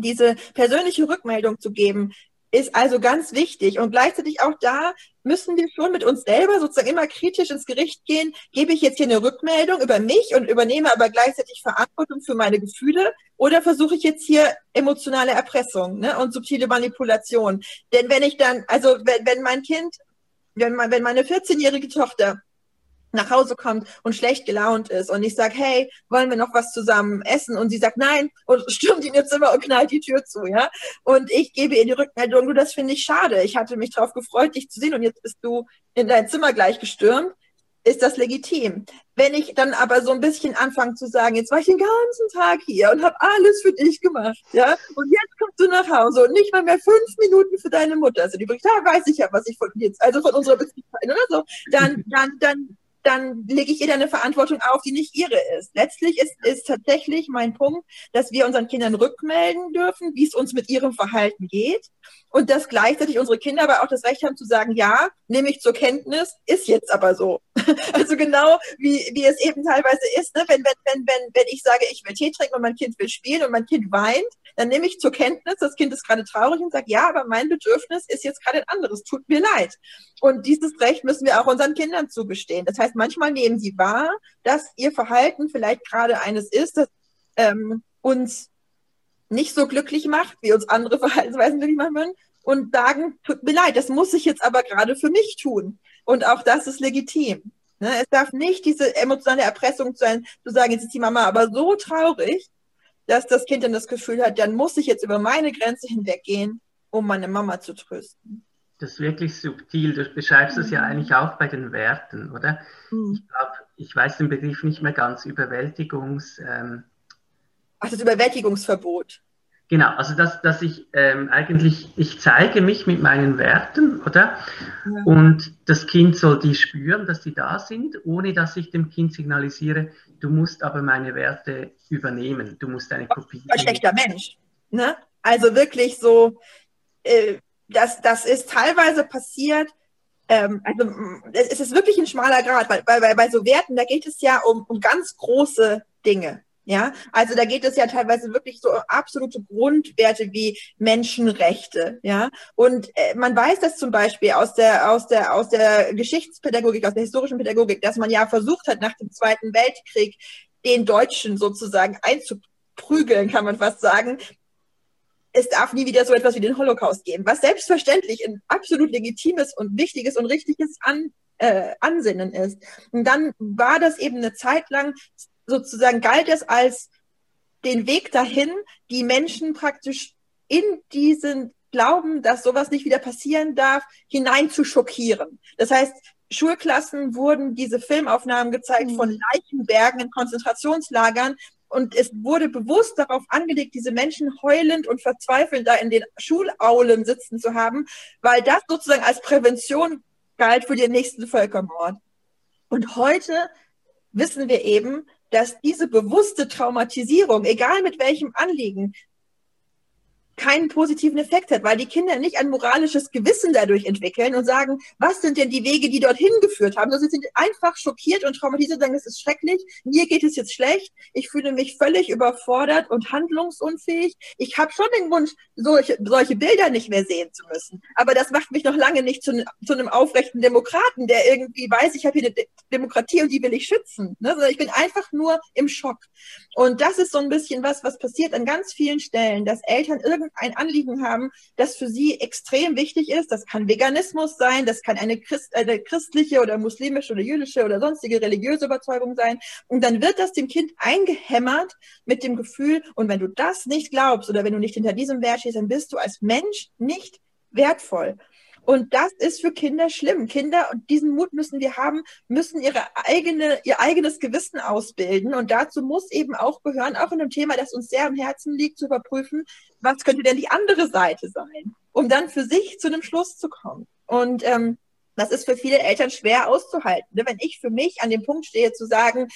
diese persönliche Rückmeldung zu geben, ist also ganz wichtig. Und gleichzeitig auch da müssen wir schon mit uns selber sozusagen immer kritisch ins Gericht gehen. Gebe ich jetzt hier eine Rückmeldung über mich und übernehme aber gleichzeitig Verantwortung für meine Gefühle? Oder versuche ich jetzt hier emotionale Erpressung ne, und subtile Manipulation? Denn wenn ich dann, also wenn, wenn mein Kind, wenn, wenn meine 14-jährige Tochter nach Hause kommt und schlecht gelaunt ist und ich sage, hey, wollen wir noch was zusammen essen? Und sie sagt nein und stürmt in ihr Zimmer und knallt die Tür zu, ja. Und ich gebe ihr die Rückmeldung, du, das finde ich schade. Ich hatte mich darauf gefreut, dich zu sehen und jetzt bist du in dein Zimmer gleich gestürmt. Ist das legitim? Wenn ich dann aber so ein bisschen anfange zu sagen, jetzt war ich den ganzen Tag hier und habe alles für dich gemacht, ja, und jetzt kommst du nach Hause und nicht mal mehr fünf Minuten für deine Mutter. Also die da weiß ich ja, was ich von jetzt, also von unserer Beziehung oder so, dann, dann, dann dann lege ich ihr eine Verantwortung auf, die nicht ihre ist. Letztlich ist, ist tatsächlich mein Punkt, dass wir unseren Kindern rückmelden dürfen, wie es uns mit ihrem Verhalten geht und dass gleichzeitig unsere Kinder aber auch das Recht haben zu sagen, ja, nehme ich zur Kenntnis, ist jetzt aber so. also genau wie, wie es eben teilweise ist, ne? wenn, wenn, wenn, wenn, wenn ich sage, ich will Tee trinken und mein Kind will spielen und mein Kind weint, dann nehme ich zur Kenntnis, das Kind ist gerade traurig und sage, ja, aber mein Bedürfnis ist jetzt gerade ein anderes, tut mir leid. Und dieses Recht müssen wir auch unseren Kindern zugestehen. Das heißt, manchmal nehmen sie wahr, dass ihr Verhalten vielleicht gerade eines ist, das ähm, uns nicht so glücklich macht, wie uns andere Verhaltensweisen glücklich machen würden, und sagen, tut mir leid, das muss ich jetzt aber gerade für mich tun. Und auch das ist legitim. Ne? Es darf nicht diese emotionale Erpressung sein, zu sagen, jetzt ist die Mama aber so traurig, dass das Kind dann das Gefühl hat, dann muss ich jetzt über meine Grenze hinweggehen, um meine Mama zu trösten. Das ist wirklich subtil. Du beschreibst es mhm. ja eigentlich auch bei den Werten, oder? Mhm. Ich glaube, ich weiß den Begriff nicht mehr ganz, Überwältigungs... Ähm, Ach, das Überwältigungsverbot. Genau, also dass, dass ich ähm, eigentlich, ich zeige mich mit meinen Werten, oder? Ja. Und das Kind soll die spüren, dass die da sind, ohne dass ich dem Kind signalisiere, du musst aber meine Werte übernehmen, du musst eine Kopie. Ein schlechter Mensch. Ne? Also wirklich so, äh, das, das ist teilweise passiert, ähm, also es ist wirklich ein schmaler Grad, weil, weil bei so Werten, da geht es ja um, um ganz große Dinge. Ja, also da geht es ja teilweise wirklich so absolute Grundwerte wie Menschenrechte. Ja, und äh, man weiß das zum Beispiel aus der, aus der, aus der Geschichtspädagogik, aus der historischen Pädagogik, dass man ja versucht hat, nach dem Zweiten Weltkrieg den Deutschen sozusagen einzuprügeln, kann man fast sagen. Es darf nie wieder so etwas wie den Holocaust geben, was selbstverständlich ein absolut legitimes und wichtiges und richtiges An, äh, Ansinnen ist. Und dann war das eben eine Zeit lang sozusagen galt es als den Weg dahin, die Menschen praktisch in diesen Glauben, dass sowas nicht wieder passieren darf, hinein zu schockieren. Das heißt, Schulklassen wurden diese Filmaufnahmen gezeigt mhm. von Leichenbergen in Konzentrationslagern und es wurde bewusst darauf angelegt, diese Menschen heulend und verzweifelnd da in den Schulaulen sitzen zu haben, weil das sozusagen als Prävention galt für den nächsten Völkermord. Und heute wissen wir eben, dass diese bewusste Traumatisierung, egal mit welchem Anliegen, keinen positiven Effekt hat, weil die Kinder nicht ein moralisches Gewissen dadurch entwickeln und sagen, was sind denn die Wege, die dorthin geführt haben, sondern sie sind einfach schockiert und traumatisiert und sagen, es ist schrecklich, mir geht es jetzt schlecht, ich fühle mich völlig überfordert und handlungsunfähig. Ich habe schon den Wunsch, solche, solche Bilder nicht mehr sehen zu müssen. Aber das macht mich noch lange nicht zu, zu einem aufrechten Demokraten, der irgendwie weiß, ich habe hier eine De Demokratie und die will ich schützen. Ne? Sondern ich bin einfach nur im Schock. Und das ist so ein bisschen was, was passiert an ganz vielen Stellen, dass Eltern irgendwie irgendein Anliegen haben, das für sie extrem wichtig ist. Das kann Veganismus sein, das kann eine, Christ, eine christliche oder muslimische oder jüdische oder sonstige religiöse Überzeugung sein. Und dann wird das dem Kind eingehämmert mit dem Gefühl, und wenn du das nicht glaubst oder wenn du nicht hinter diesem Wert stehst, dann bist du als Mensch nicht wertvoll. Und das ist für Kinder schlimm. Kinder, und diesen Mut müssen wir haben, müssen ihre eigene, ihr eigenes Gewissen ausbilden. Und dazu muss eben auch gehören, auch in einem Thema, das uns sehr am Herzen liegt, zu überprüfen, was könnte denn die andere Seite sein, um dann für sich zu einem Schluss zu kommen. Und ähm, das ist für viele Eltern schwer auszuhalten. Ne? Wenn ich für mich an dem Punkt stehe, zu sagen,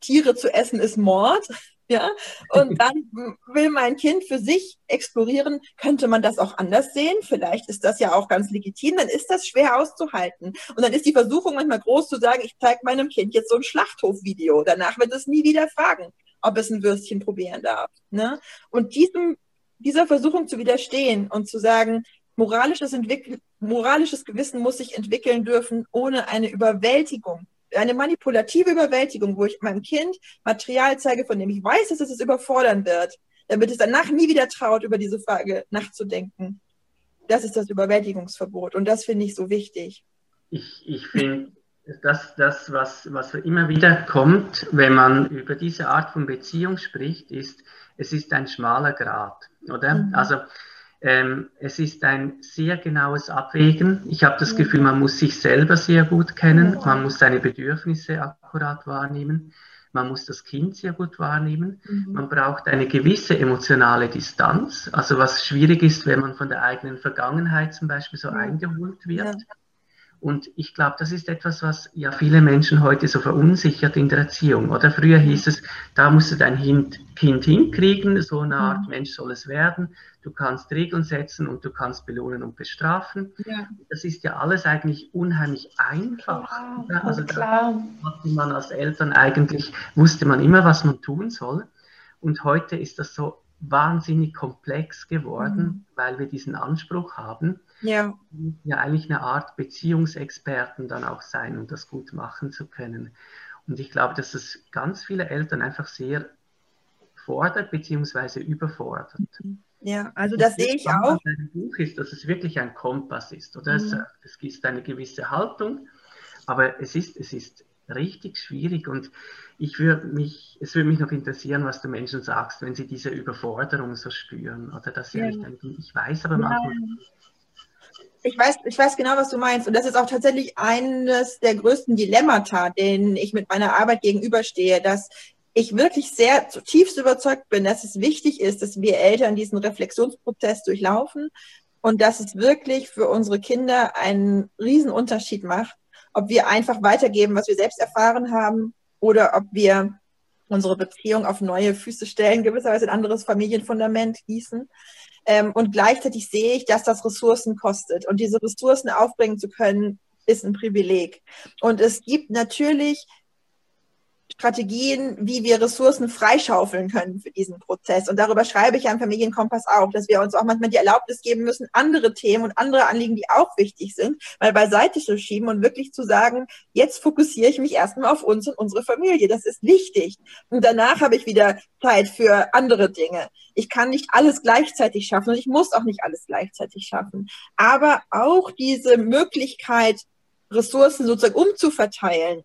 Tiere zu essen ist Mord, ja, und dann will mein Kind für sich explorieren, könnte man das auch anders sehen? Vielleicht ist das ja auch ganz legitim, dann ist das schwer auszuhalten. Und dann ist die Versuchung manchmal groß zu sagen, ich zeige meinem Kind jetzt so ein Schlachthofvideo. Danach wird es nie wieder fragen, ob es ein Würstchen probieren darf. Ne? Und diesem, dieser Versuchung zu widerstehen und zu sagen, moralisches, moralisches Gewissen muss sich entwickeln dürfen, ohne eine Überwältigung eine manipulative Überwältigung, wo ich meinem Kind Material zeige, von dem ich weiß, dass es es überfordern wird, damit es danach nie wieder traut, über diese Frage nachzudenken. Das ist das Überwältigungsverbot und das finde ich so wichtig. Ich, ich finde das, das was, was immer wieder kommt, wenn man über diese Art von Beziehung spricht, ist, es ist ein schmaler Grad, oder? Mhm. Also ähm, es ist ein sehr genaues Abwägen. Ich habe das Gefühl, man muss sich selber sehr gut kennen, man muss seine Bedürfnisse akkurat wahrnehmen, man muss das Kind sehr gut wahrnehmen, mhm. man braucht eine gewisse emotionale Distanz, also was schwierig ist, wenn man von der eigenen Vergangenheit zum Beispiel so eingeholt wird. Ja. Und ich glaube, das ist etwas, was ja viele Menschen heute so verunsichert in der Erziehung. Oder früher hieß es, da musst du dein Kind hinkriegen, so eine Art mhm. Mensch soll es werden. Du kannst Regeln setzen und du kannst belohnen und bestrafen. Ja. Das ist ja alles eigentlich unheimlich einfach. Ja, also klar. da hatte man als Eltern eigentlich, wusste man immer, was man tun soll. Und heute ist das so wahnsinnig komplex geworden, mhm. weil wir diesen Anspruch haben ja. ja eigentlich eine Art Beziehungsexperten dann auch sein, um das gut machen zu können. Und ich glaube, dass das ganz viele Eltern einfach sehr fordert bzw. überfordert. Ja, also das, das sehe ich auch. Ein Buch ist, dass es wirklich ein Kompass ist, oder? Mhm. Es, es ist eine gewisse Haltung, aber es ist, es ist richtig schwierig und ich würde mich, es würde mich noch interessieren, was du Menschen sagst, wenn sie diese Überforderung so spüren oder dass sie ja. nicht denken, ich weiß aber manchmal, ich weiß, ich weiß genau, was du meinst. Und das ist auch tatsächlich eines der größten Dilemmata, denen ich mit meiner Arbeit gegenüberstehe, dass ich wirklich sehr zutiefst überzeugt bin, dass es wichtig ist, dass wir Eltern diesen Reflexionsprozess durchlaufen und dass es wirklich für unsere Kinder einen Riesenunterschied macht, ob wir einfach weitergeben, was wir selbst erfahren haben oder ob wir unsere Beziehung auf neue Füße stellen, gewisserweise ein anderes Familienfundament gießen. Ähm, und gleichzeitig sehe ich, dass das Ressourcen kostet. Und diese Ressourcen aufbringen zu können, ist ein Privileg. Und es gibt natürlich Strategien, wie wir Ressourcen freischaufeln können für diesen Prozess. Und darüber schreibe ich ja im Familienkompass auch, dass wir uns auch manchmal die Erlaubnis geben müssen, andere Themen und andere Anliegen, die auch wichtig sind, mal beiseite zu schieben und wirklich zu sagen, jetzt fokussiere ich mich erstmal auf uns und unsere Familie. Das ist wichtig. Und danach habe ich wieder Zeit für andere Dinge. Ich kann nicht alles gleichzeitig schaffen und ich muss auch nicht alles gleichzeitig schaffen. Aber auch diese Möglichkeit, Ressourcen sozusagen umzuverteilen,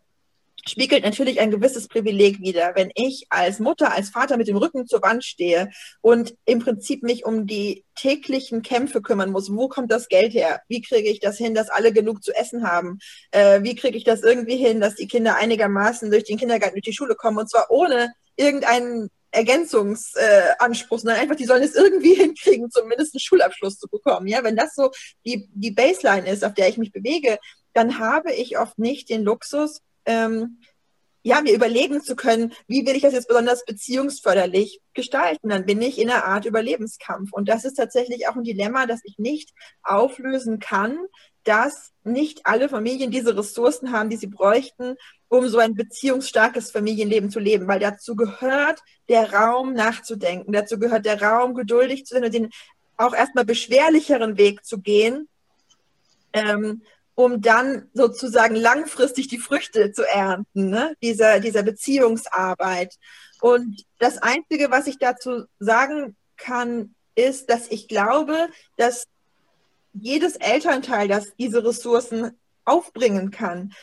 spiegelt natürlich ein gewisses Privileg wider. Wenn ich als Mutter, als Vater mit dem Rücken zur Wand stehe und im Prinzip mich um die täglichen Kämpfe kümmern muss, wo kommt das Geld her? Wie kriege ich das hin, dass alle genug zu essen haben? Äh, wie kriege ich das irgendwie hin, dass die Kinder einigermaßen durch den Kindergarten, durch die Schule kommen und zwar ohne irgendeinen Ergänzungsanspruch, äh, sondern einfach, die sollen es irgendwie hinkriegen, zumindest einen Schulabschluss zu bekommen. Ja, wenn das so die, die Baseline ist, auf der ich mich bewege, dann habe ich oft nicht den Luxus, ähm, ja, mir überlegen zu können, wie will ich das jetzt besonders beziehungsförderlich gestalten, dann bin ich in einer Art Überlebenskampf. Und das ist tatsächlich auch ein Dilemma, das ich nicht auflösen kann, dass nicht alle Familien diese Ressourcen haben, die sie bräuchten, um so ein beziehungsstarkes Familienleben zu leben, weil dazu gehört der Raum nachzudenken, dazu gehört der Raum geduldig zu sein und den auch erstmal beschwerlicheren Weg zu gehen, ähm, um dann sozusagen langfristig die Früchte zu ernten, ne? dieser, dieser Beziehungsarbeit. Und das Einzige, was ich dazu sagen kann, ist, dass ich glaube, dass jedes Elternteil, das diese Ressourcen aufbringen kann,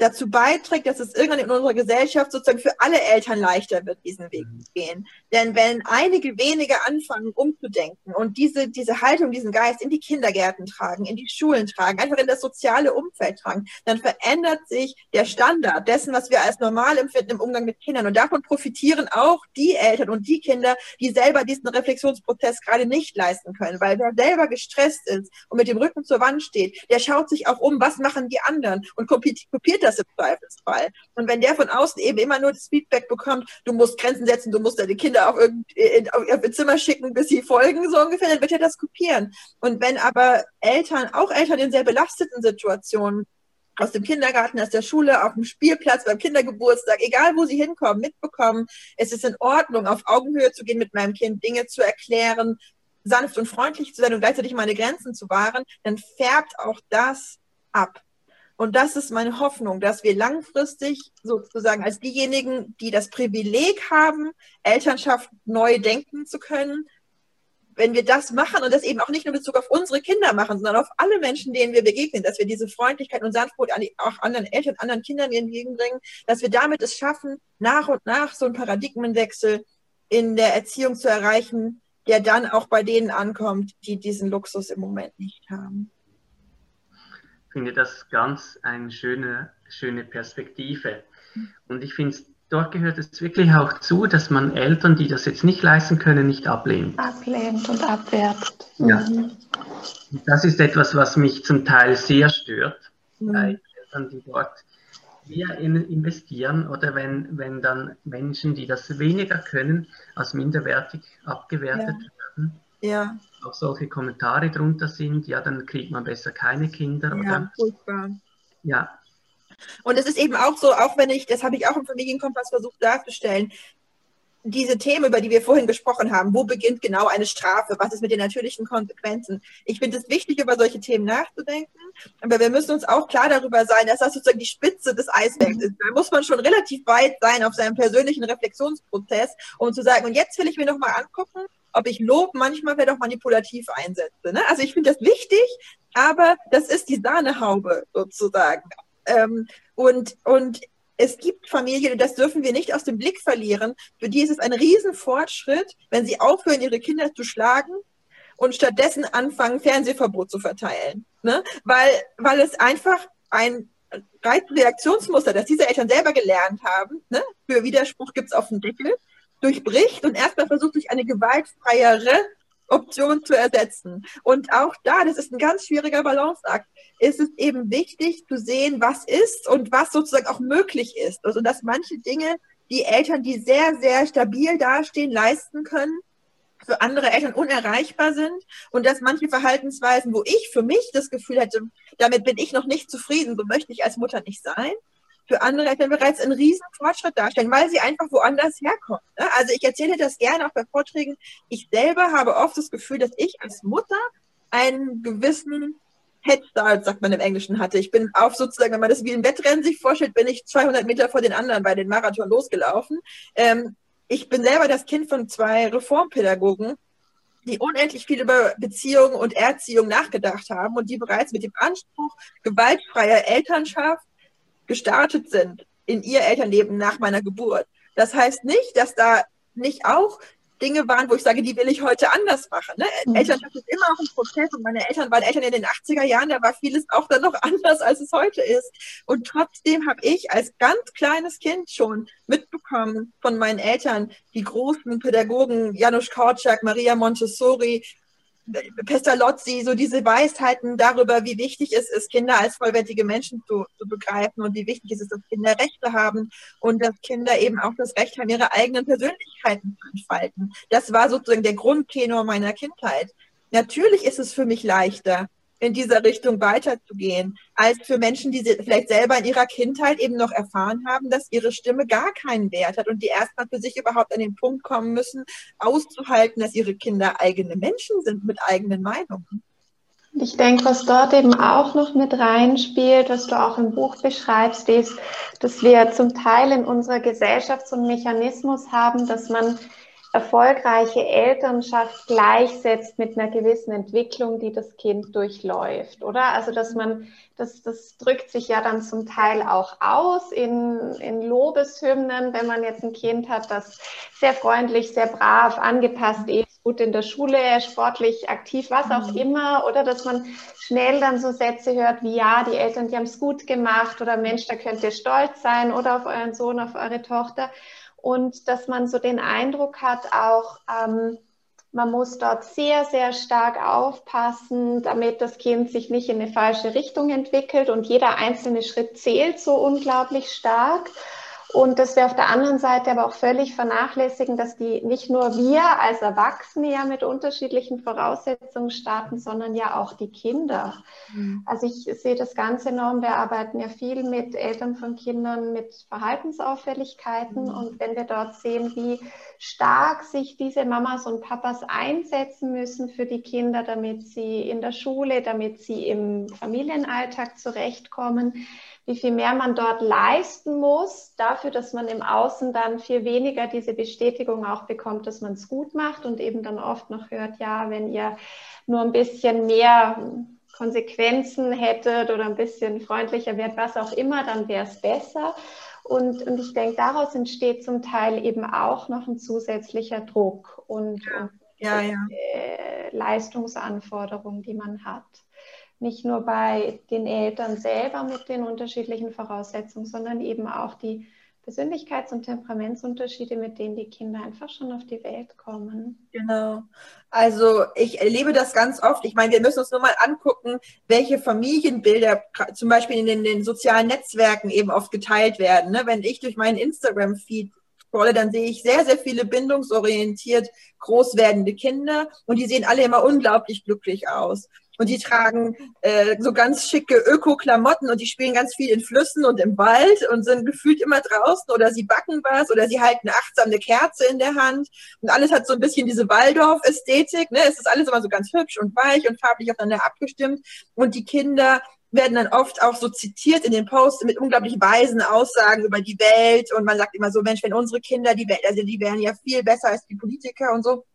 dazu beiträgt, dass es irgendwann in unserer Gesellschaft sozusagen für alle Eltern leichter wird, diesen Weg mhm. zu gehen. Denn wenn einige wenige anfangen, umzudenken und diese, diese Haltung, diesen Geist in die Kindergärten tragen, in die Schulen tragen, einfach in das soziale Umfeld tragen, dann verändert sich der Standard dessen, was wir als normal empfinden im Umgang mit Kindern. Und davon profitieren auch die Eltern und die Kinder, die selber diesen Reflexionsprozess gerade nicht leisten können, weil wer selber gestresst ist und mit dem Rücken zur Wand steht, der schaut sich auch um, was machen die anderen und kopiert das das im Zweifelsfall. Und wenn der von außen eben immer nur das Feedback bekommt, du musst Grenzen setzen, du musst deine Kinder auf, in, auf ihr Zimmer schicken, bis sie folgen, so ungefähr, dann wird er das kopieren. Und wenn aber Eltern, auch Eltern in sehr belasteten Situationen, aus dem Kindergarten, aus der Schule, auf dem Spielplatz, beim Kindergeburtstag, egal wo sie hinkommen, mitbekommen, es ist in Ordnung, auf Augenhöhe zu gehen mit meinem Kind, Dinge zu erklären, sanft und freundlich zu sein und gleichzeitig meine Grenzen zu wahren, dann färbt auch das ab. Und das ist meine Hoffnung, dass wir langfristig sozusagen als diejenigen, die das Privileg haben, Elternschaft neu denken zu können, wenn wir das machen und das eben auch nicht nur in Bezug auf unsere Kinder machen, sondern auf alle Menschen, denen wir begegnen, dass wir diese Freundlichkeit und Sanftmut an die, auch anderen Eltern, anderen Kindern entgegenbringen, dass wir damit es schaffen, nach und nach so einen Paradigmenwechsel in der Erziehung zu erreichen, der dann auch bei denen ankommt, die diesen Luxus im Moment nicht haben. Ich finde das ganz eine schöne, schöne Perspektive. Und ich finde dort gehört es wirklich auch zu, dass man Eltern, die das jetzt nicht leisten können, nicht ablehnt. Ablehnt und abwertet. Ja. Mhm. Das ist etwas, was mich zum Teil sehr stört mhm. bei Eltern, die dort mehr investieren oder wenn, wenn dann Menschen, die das weniger können, als minderwertig abgewertet ja. werden. Ja. Auch solche Kommentare drunter sind, ja, dann kriegt man besser keine Kinder. Ja, oder? furchtbar. Ja, und es ist eben auch so, auch wenn ich, das habe ich auch im Familienkompass versucht darzustellen, diese Themen, über die wir vorhin gesprochen haben, wo beginnt genau eine Strafe, was ist mit den natürlichen Konsequenzen? Ich finde es wichtig, über solche Themen nachzudenken, aber wir müssen uns auch klar darüber sein, dass das sozusagen die Spitze des Eisbergs ist. Da muss man schon relativ weit sein auf seinem persönlichen Reflexionsprozess, um zu sagen, und jetzt will ich mir nochmal angucken, ob ich Lob manchmal vielleicht auch manipulativ einsetze. Ne? Also ich finde das wichtig, aber das ist die Sahnehaube sozusagen ähm, und, und es gibt Familien, und das dürfen wir nicht aus dem Blick verlieren, für die ist es ein Riesenfortschritt, wenn sie aufhören, ihre Kinder zu schlagen und stattdessen anfangen, Fernsehverbot zu verteilen. Ne? Weil, weil es einfach ein Reaktionsmuster, das diese Eltern selber gelernt haben, ne? für Widerspruch gibt es auf den Deckel, durchbricht und erstmal versucht, durch eine gewaltfreiere Option zu ersetzen. Und auch da, das ist ein ganz schwieriger Balanceakt, ist es eben wichtig zu sehen, was ist und was sozusagen auch möglich ist. Also, dass manche Dinge, die Eltern, die sehr, sehr stabil dastehen, leisten können, für andere Eltern unerreichbar sind und dass manche Verhaltensweisen, wo ich für mich das Gefühl hätte, damit bin ich noch nicht zufrieden, so möchte ich als Mutter nicht sein, für andere Eltern bereits einen riesen Fortschritt darstellen, weil sie einfach woanders herkommen. Ne? Also ich erzähle das gerne auch bei Vorträgen. Ich selber habe oft das Gefühl, dass ich als Mutter einen gewissen Headstart, sagt man im Englischen, hatte. Ich bin auf sozusagen, wenn man das wie ein Wettrennen sich vorstellt, bin ich 200 Meter vor den anderen bei den Marathon losgelaufen. Ähm, ich bin selber das Kind von zwei Reformpädagogen, die unendlich viel über Beziehungen und Erziehung nachgedacht haben und die bereits mit dem Anspruch gewaltfreier Elternschaft gestartet sind in ihr Elternleben nach meiner Geburt. Das heißt nicht, dass da nicht auch Dinge waren, wo ich sage, die will ich heute anders machen. Ne? Mhm. Elternschaft ist immer auch ein Prozess und meine Eltern waren Eltern in den 80er Jahren, da war vieles auch dann noch anders, als es heute ist. Und trotzdem habe ich als ganz kleines Kind schon mitbekommen von meinen Eltern, die großen Pädagogen Janusz Korczak, Maria Montessori, Pestalozzi, so diese Weisheiten darüber, wie wichtig es ist, Kinder als vollwertige Menschen zu, zu begreifen und wie wichtig es ist, dass Kinder Rechte haben und dass Kinder eben auch das Recht haben, ihre eigenen Persönlichkeiten zu entfalten. Das war sozusagen der Grundtenor meiner Kindheit. Natürlich ist es für mich leichter, in dieser Richtung weiterzugehen, als für Menschen, die vielleicht selber in ihrer Kindheit eben noch erfahren haben, dass ihre Stimme gar keinen Wert hat und die erstmal für sich überhaupt an den Punkt kommen müssen, auszuhalten, dass ihre Kinder eigene Menschen sind mit eigenen Meinungen. Ich denke, was dort eben auch noch mit reinspielt, was du auch im Buch beschreibst, ist, dass wir zum Teil in unserer Gesellschaft so einen Mechanismus haben, dass man erfolgreiche Elternschaft gleichsetzt mit einer gewissen Entwicklung, die das Kind durchläuft, oder? Also, dass man, das, das drückt sich ja dann zum Teil auch aus in, in Lobeshymnen, wenn man jetzt ein Kind hat, das sehr freundlich, sehr brav, angepasst ist, gut in der Schule, sportlich aktiv, was auch mhm. immer, oder dass man schnell dann so Sätze hört wie, ja, die Eltern, die haben es gut gemacht, oder Mensch, da könnt ihr stolz sein, oder auf euren Sohn, auf eure Tochter und dass man so den Eindruck hat, auch ähm, man muss dort sehr, sehr stark aufpassen, damit das Kind sich nicht in eine falsche Richtung entwickelt und jeder einzelne Schritt zählt so unglaublich stark. Und dass wir auf der anderen Seite aber auch völlig vernachlässigen, dass die nicht nur wir als Erwachsene ja mit unterschiedlichen Voraussetzungen starten, sondern ja auch die Kinder. Mhm. Also ich sehe das ganz enorm. Wir arbeiten ja viel mit Eltern von Kindern mit Verhaltensauffälligkeiten. Mhm. Und wenn wir dort sehen, wie stark sich diese Mamas und Papas einsetzen müssen für die Kinder, damit sie in der Schule, damit sie im Familienalltag zurechtkommen, wie viel mehr man dort leisten muss, dafür, dass man im Außen dann viel weniger diese Bestätigung auch bekommt, dass man es gut macht und eben dann oft noch hört, ja, wenn ihr nur ein bisschen mehr Konsequenzen hättet oder ein bisschen freundlicher wärt, was auch immer, dann wäre es besser. Und, und ich denke, daraus entsteht zum Teil eben auch noch ein zusätzlicher Druck und, ja. und ja, ja. Äh, Leistungsanforderungen, die man hat. Nicht nur bei den Eltern selber mit den unterschiedlichen Voraussetzungen, sondern eben auch die Persönlichkeits- und Temperamentsunterschiede, mit denen die Kinder einfach schon auf die Welt kommen. Genau. Also ich erlebe das ganz oft. Ich meine, wir müssen uns nur mal angucken, welche Familienbilder zum Beispiel in den, den sozialen Netzwerken eben oft geteilt werden. Ne? Wenn ich durch meinen Instagram-Feed scrolle, dann sehe ich sehr, sehr viele bindungsorientiert groß werdende Kinder und die sehen alle immer unglaublich glücklich aus und die tragen äh, so ganz schicke Öko-Klamotten und die spielen ganz viel in Flüssen und im Wald und sind gefühlt immer draußen oder sie backen was oder sie halten achtsam eine Kerze in der Hand und alles hat so ein bisschen diese Waldorf-Ästhetik. Ne? Es ist alles immer so ganz hübsch und weich und farblich aufeinander abgestimmt und die Kinder werden dann oft auch so zitiert in den Posts mit unglaublich weisen Aussagen über die Welt und man sagt immer so, Mensch, wenn unsere Kinder die Welt, also die wären ja viel besser als die Politiker und so.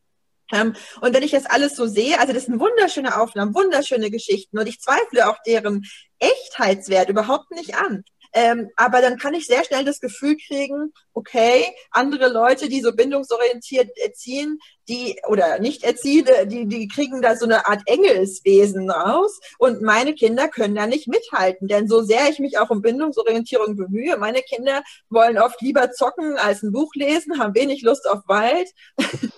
Ähm, und wenn ich das alles so sehe, also das sind wunderschöne Aufnahmen, wunderschöne Geschichten und ich zweifle auch deren Echtheitswert überhaupt nicht an. Ähm, aber dann kann ich sehr schnell das Gefühl kriegen, okay, andere Leute, die so bindungsorientiert erziehen, die oder nicht erziehen, die, die kriegen da so eine Art Engelswesen raus und meine Kinder können da nicht mithalten. Denn so sehr ich mich auch um Bindungsorientierung bemühe, meine Kinder wollen oft lieber zocken als ein Buch lesen, haben wenig Lust auf Wald.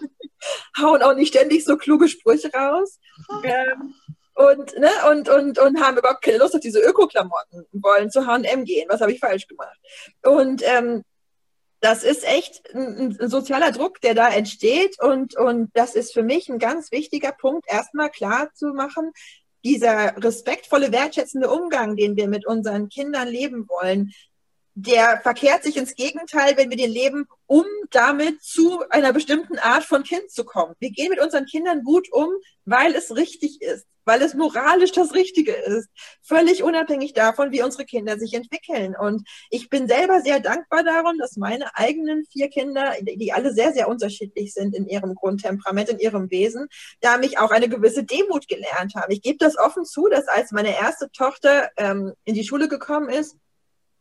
hauen auch nicht ständig so kluge Sprüche raus. Ähm, und, ne, und, und, und haben überhaupt keine Lust auf diese Öko-Klamotten wollen zu H&M gehen. Was habe ich falsch gemacht? Und ähm, das ist echt ein, ein, sozialer Druck, der da entsteht. Und, und das ist für mich ein ganz wichtiger Punkt, erstmal klar zu machen, dieser respektvolle, wertschätzende Umgang, den wir mit unseren Kindern leben wollen, der verkehrt sich ins Gegenteil, wenn wir den leben, um damit zu einer bestimmten Art von Kind zu kommen. Wir gehen mit unseren Kindern gut um, weil es richtig ist, weil es moralisch das Richtige ist, völlig unabhängig davon, wie unsere Kinder sich entwickeln. Und ich bin selber sehr dankbar darum, dass meine eigenen vier Kinder, die alle sehr, sehr unterschiedlich sind in ihrem Grundtemperament, in ihrem Wesen, da mich auch eine gewisse Demut gelernt haben. Ich gebe das offen zu, dass als meine erste Tochter ähm, in die Schule gekommen ist,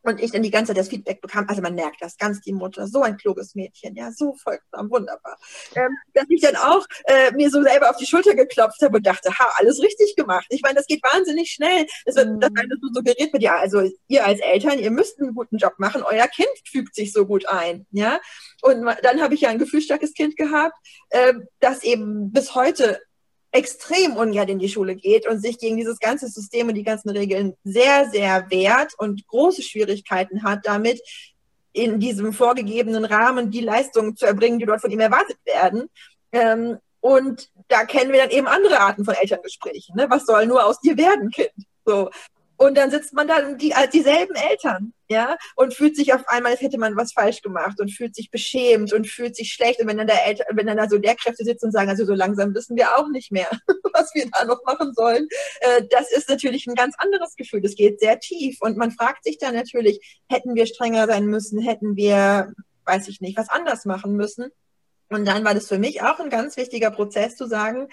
und ich dann die ganze Zeit das Feedback bekam, also man merkt das ganz, die Mutter, so ein kluges Mädchen, ja, so folgsam, wunderbar. Ähm, dass ich dann auch äh, mir so selber auf die Schulter geklopft habe und dachte, ha, alles richtig gemacht. Ich meine, das geht wahnsinnig schnell. Das wird mhm. das so suggeriert mit, ja, also ihr als Eltern, ihr müsst einen guten Job machen, euer Kind fügt sich so gut ein, ja. Und dann habe ich ja ein gefühlsstarkes Kind gehabt, äh, das eben bis heute extrem ungern in die Schule geht und sich gegen dieses ganze System und die ganzen Regeln sehr, sehr wehrt und große Schwierigkeiten hat damit, in diesem vorgegebenen Rahmen die Leistungen zu erbringen, die dort von ihm erwartet werden. Ähm, und da kennen wir dann eben andere Arten von Elterngesprächen. Ne? Was soll nur aus dir werden, Kind? So. Und dann sitzt man da, die, dieselben Eltern, ja, und fühlt sich auf einmal, als hätte man was falsch gemacht und fühlt sich beschämt und fühlt sich schlecht. Und wenn dann, der Eltern, wenn dann da so Lehrkräfte sitzen und sagen, also so langsam wissen wir auch nicht mehr, was wir da noch machen sollen, äh, das ist natürlich ein ganz anderes Gefühl. Das geht sehr tief. Und man fragt sich dann natürlich, hätten wir strenger sein müssen, hätten wir, weiß ich nicht, was anders machen müssen. Und dann war das für mich auch ein ganz wichtiger Prozess zu sagen,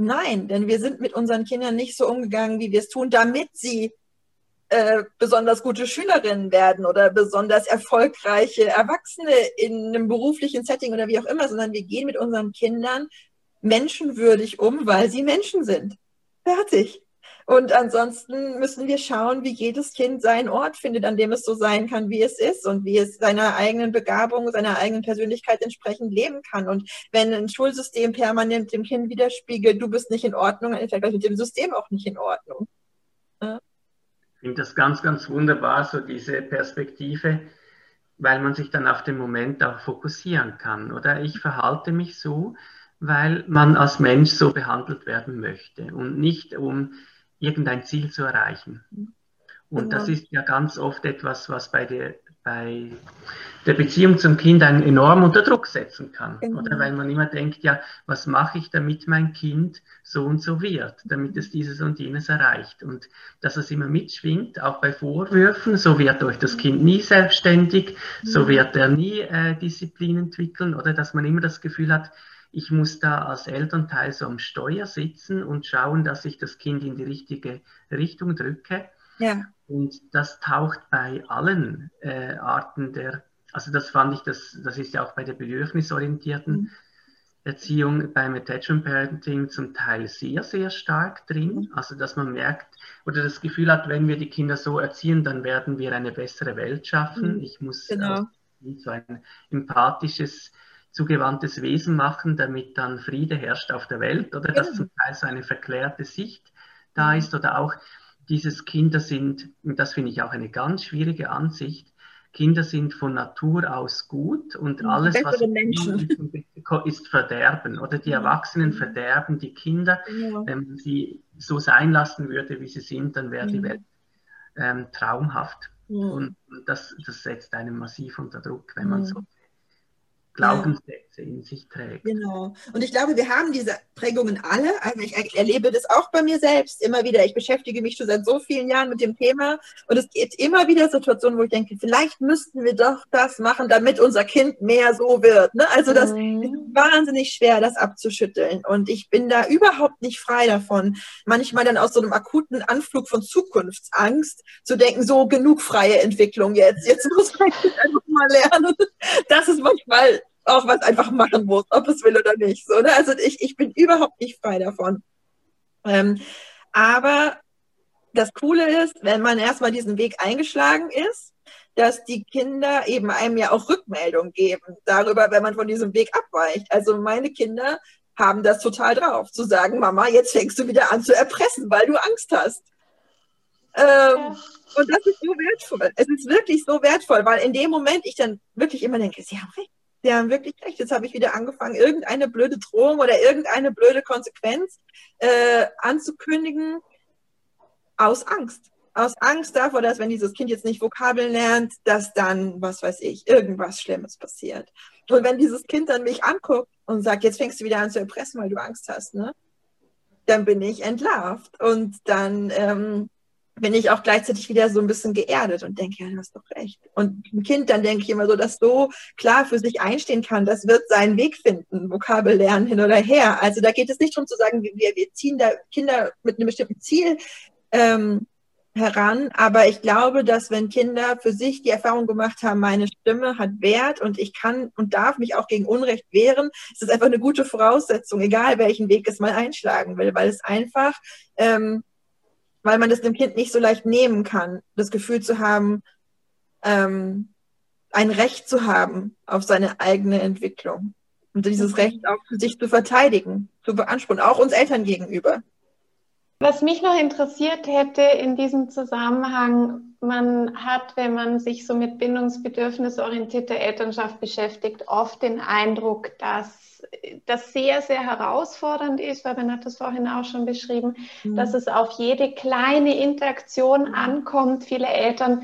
Nein, denn wir sind mit unseren Kindern nicht so umgegangen, wie wir es tun, damit sie äh, besonders gute Schülerinnen werden oder besonders erfolgreiche Erwachsene in einem beruflichen Setting oder wie auch immer, sondern wir gehen mit unseren Kindern menschenwürdig um, weil sie Menschen sind. Fertig. Und ansonsten müssen wir schauen, wie jedes Kind seinen Ort findet, an dem es so sein kann, wie es ist und wie es seiner eigenen Begabung, seiner eigenen Persönlichkeit entsprechend leben kann. Und wenn ein Schulsystem permanent dem Kind widerspiegelt, du bist nicht in Ordnung, dann ist er mit dem System auch nicht in Ordnung. Ja. Ich finde das ganz, ganz wunderbar, so diese Perspektive, weil man sich dann auf den Moment auch fokussieren kann. Oder ich verhalte mich so, weil man als Mensch so behandelt werden möchte und nicht um irgendein Ziel zu erreichen. Und genau. das ist ja ganz oft etwas, was bei der, bei der Beziehung zum Kind einen enorm unter Druck setzen kann. Genau. Oder weil man immer denkt, ja, was mache ich, damit mein Kind so und so wird, damit es dieses und jenes erreicht. Und dass es immer mitschwingt, auch bei Vorwürfen, so wird durch das Kind nie selbstständig, so mhm. wird er nie äh, Disziplin entwickeln, oder dass man immer das Gefühl hat, ich muss da als Elternteil so am Steuer sitzen und schauen, dass ich das Kind in die richtige Richtung drücke. Ja. Und das taucht bei allen äh, Arten der, also das fand ich, das, das ist ja auch bei der bedürfnisorientierten mhm. Erziehung beim Attachment Parenting zum Teil sehr, sehr stark drin. Mhm. Also dass man merkt oder das Gefühl hat, wenn wir die Kinder so erziehen, dann werden wir eine bessere Welt schaffen. Mhm. Ich muss genau. so ein empathisches zugewandtes Wesen machen, damit dann Friede herrscht auf der Welt oder dass zum Teil so eine verklärte Sicht da mhm. ist oder auch dieses Kinder sind, das finde ich auch eine ganz schwierige Ansicht, Kinder sind von Natur aus gut und mhm, alles, was ist, ist Verderben. Oder die Erwachsenen verderben die Kinder. Ja. Wenn man sie so sein lassen würde, wie sie sind, dann wäre die Welt ähm, traumhaft. Ja. Und das, das setzt einen massiv unter Druck, wenn man so Glaubenssätze in sich trägt. Genau. Und ich glaube, wir haben diese Prägungen alle. Also ich erlebe das auch bei mir selbst immer wieder. Ich beschäftige mich schon seit so vielen Jahren mit dem Thema und es gibt immer wieder Situationen, wo ich denke, vielleicht müssten wir doch das machen, damit unser Kind mehr so wird. Ne? Also das mhm. ist wahnsinnig schwer, das abzuschütteln. Und ich bin da überhaupt nicht frei davon. Manchmal dann aus so einem akuten Anflug von Zukunftsangst zu denken, so genug freie Entwicklung jetzt. Jetzt muss Kind einfach mal lernen. Das ist manchmal auch was einfach machen muss, ob es will oder nicht. So, ne? Also ich, ich bin überhaupt nicht frei davon. Ähm, aber das Coole ist, wenn man erstmal diesen Weg eingeschlagen ist, dass die Kinder eben einem ja auch Rückmeldung geben darüber, wenn man von diesem Weg abweicht. Also meine Kinder haben das total drauf, zu sagen, Mama, jetzt fängst du wieder an zu erpressen, weil du Angst hast. Ähm. Und das ist so wertvoll. Es ist wirklich so wertvoll, weil in dem Moment ich dann wirklich immer denke, sie haben recht die haben wirklich recht. Jetzt habe ich wieder angefangen, irgendeine blöde Drohung oder irgendeine blöde Konsequenz äh, anzukündigen aus Angst. Aus Angst davor, dass wenn dieses Kind jetzt nicht Vokabeln lernt, dass dann, was weiß ich, irgendwas Schlimmes passiert. Und wenn dieses Kind dann mich anguckt und sagt, jetzt fängst du wieder an zu erpressen, weil du Angst hast, ne? Dann bin ich entlarvt. Und dann ähm, bin ich auch gleichzeitig wieder so ein bisschen geerdet und denke, ja, du hast doch recht. Und ein Kind, dann denke ich immer so, dass so klar für sich einstehen kann, das wird seinen Weg finden, Vokabel lernen hin oder her. Also da geht es nicht darum zu sagen, wir, wir ziehen da Kinder mit einem bestimmten Ziel ähm, heran, aber ich glaube, dass wenn Kinder für sich die Erfahrung gemacht haben, meine Stimme hat Wert und ich kann und darf mich auch gegen Unrecht wehren, ist das einfach eine gute Voraussetzung, egal welchen Weg es mal einschlagen will, weil es einfach ähm, weil man das dem Kind nicht so leicht nehmen kann, das Gefühl zu haben, ähm, ein Recht zu haben auf seine eigene Entwicklung und dieses Recht auch für sich zu verteidigen, zu beanspruchen, auch uns Eltern gegenüber. Was mich noch interessiert hätte in diesem Zusammenhang, man hat, wenn man sich so mit bindungsbedürfnisorientierter Elternschaft beschäftigt, oft den Eindruck, dass das sehr, sehr herausfordernd ist, weil man hat das vorhin auch schon beschrieben, mhm. dass es auf jede kleine Interaktion ankommt. Viele Eltern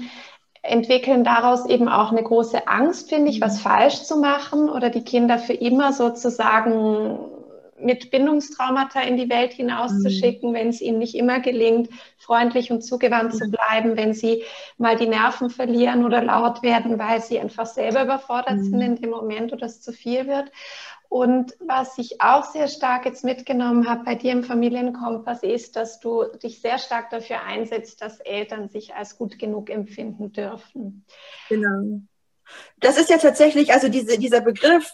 entwickeln daraus eben auch eine große Angst, finde ich, was mhm. falsch zu machen oder die Kinder für immer sozusagen mit Bindungstraumata in die Welt hinauszuschicken, mhm. wenn es ihnen nicht immer gelingt, freundlich und zugewandt mhm. zu bleiben, wenn sie mal die Nerven verlieren oder laut werden, weil sie einfach selber überfordert mhm. sind in dem Moment oder es zu viel wird. Und was ich auch sehr stark jetzt mitgenommen habe bei dir im Familienkompass ist, dass du dich sehr stark dafür einsetzt, dass Eltern sich als gut genug empfinden dürfen. Genau. Das ist ja tatsächlich, also diese, dieser Begriff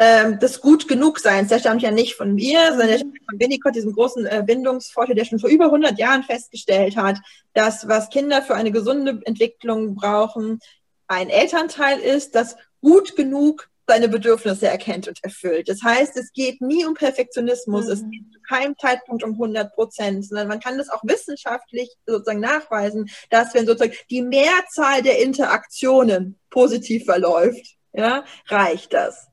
ähm, des gut genug Seins, der stammt ja nicht von mir, sondern der stammt von Winnicott, diesem großen äh, Bindungsforscher, der schon vor über 100 Jahren festgestellt hat, dass was Kinder für eine gesunde Entwicklung brauchen, ein Elternteil ist, das gut genug seine Bedürfnisse erkennt und erfüllt. Das heißt, es geht nie um Perfektionismus, mhm. es geht zu keinem Zeitpunkt um 100 Prozent, sondern man kann das auch wissenschaftlich sozusagen nachweisen, dass wenn sozusagen die Mehrzahl der Interaktionen positiv verläuft, ja, reicht das.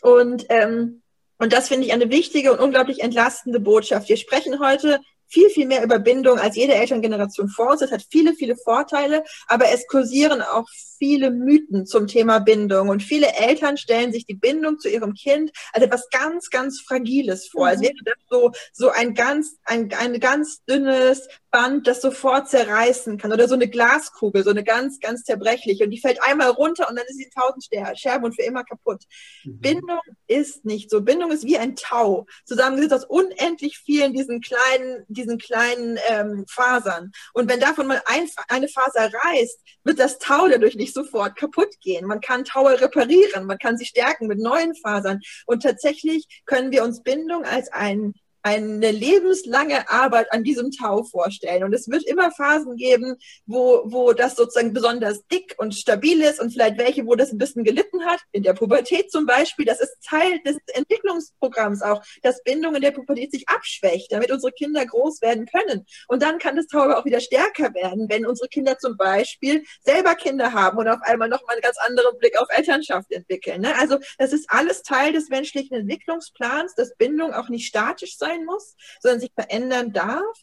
Und ähm, und das finde ich eine wichtige und unglaublich entlastende Botschaft. Wir sprechen heute viel, viel mehr über Bindung als jede Elterngeneration vor uns. Es hat viele, viele Vorteile, aber es kursieren auch viele Mythen zum Thema Bindung. Und viele Eltern stellen sich die Bindung zu ihrem Kind als etwas ganz, ganz Fragiles vor. Mhm. Als wäre das so, so ein ganz, ein, ein ganz dünnes Band, das sofort zerreißen kann. Oder so eine Glaskugel, so eine ganz, ganz zerbrechliche. Und die fällt einmal runter und dann ist sie tausend Scherben und für immer kaputt. Mhm. Bindung ist nicht so. Bindung ist wie ein Tau. Zusammengesetzt aus unendlich vielen diesen kleinen, diesen kleinen ähm, Fasern. Und wenn davon mal ein, eine Faser reißt, wird das Tau dadurch nicht sofort kaputt gehen. Man kann Taue reparieren, man kann sie stärken mit neuen Fasern. Und tatsächlich können wir uns Bindung als ein eine lebenslange Arbeit an diesem Tau vorstellen. Und es wird immer Phasen geben, wo, wo das sozusagen besonders dick und stabil ist und vielleicht welche, wo das ein bisschen gelitten hat. In der Pubertät zum Beispiel. Das ist Teil des Entwicklungsprogramms auch, dass Bindung in der Pubertät sich abschwächt, damit unsere Kinder groß werden können. Und dann kann das Tau aber auch wieder stärker werden, wenn unsere Kinder zum Beispiel selber Kinder haben und auf einmal nochmal einen ganz anderen Blick auf Elternschaft entwickeln. Ne? Also das ist alles Teil des menschlichen Entwicklungsplans, dass Bindung auch nicht statisch sein sein muss, sondern sich verändern darf.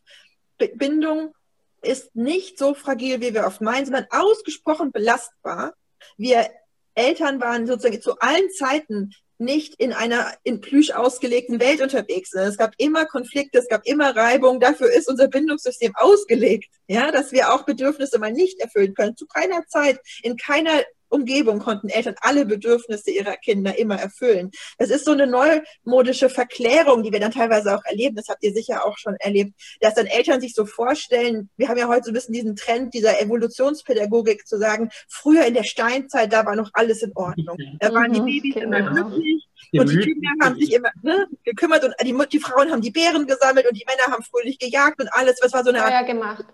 Bindung ist nicht so fragil, wie wir oft meinen, sondern ausgesprochen belastbar. Wir Eltern waren sozusagen zu allen Zeiten nicht in einer in Plüsch ausgelegten Welt unterwegs Es gab immer Konflikte, es gab immer Reibung. Dafür ist unser Bindungssystem ausgelegt, ja, dass wir auch Bedürfnisse mal nicht erfüllen können. Zu keiner Zeit, in keiner Umgebung konnten Eltern alle Bedürfnisse ihrer Kinder immer erfüllen. Das ist so eine neumodische Verklärung, die wir dann teilweise auch erleben. Das habt ihr sicher auch schon erlebt, dass dann Eltern sich so vorstellen, wir haben ja heute so ein bisschen diesen Trend dieser Evolutionspädagogik zu sagen, früher in der Steinzeit, da war noch alles in Ordnung. Da waren die mhm, Babys genau. immer glücklich. Und die Kinder haben sich immer ne, gekümmert und die, die, Frauen haben die Beeren gesammelt und die Männer haben fröhlich gejagt und alles. Was war so eine Feuer gemacht.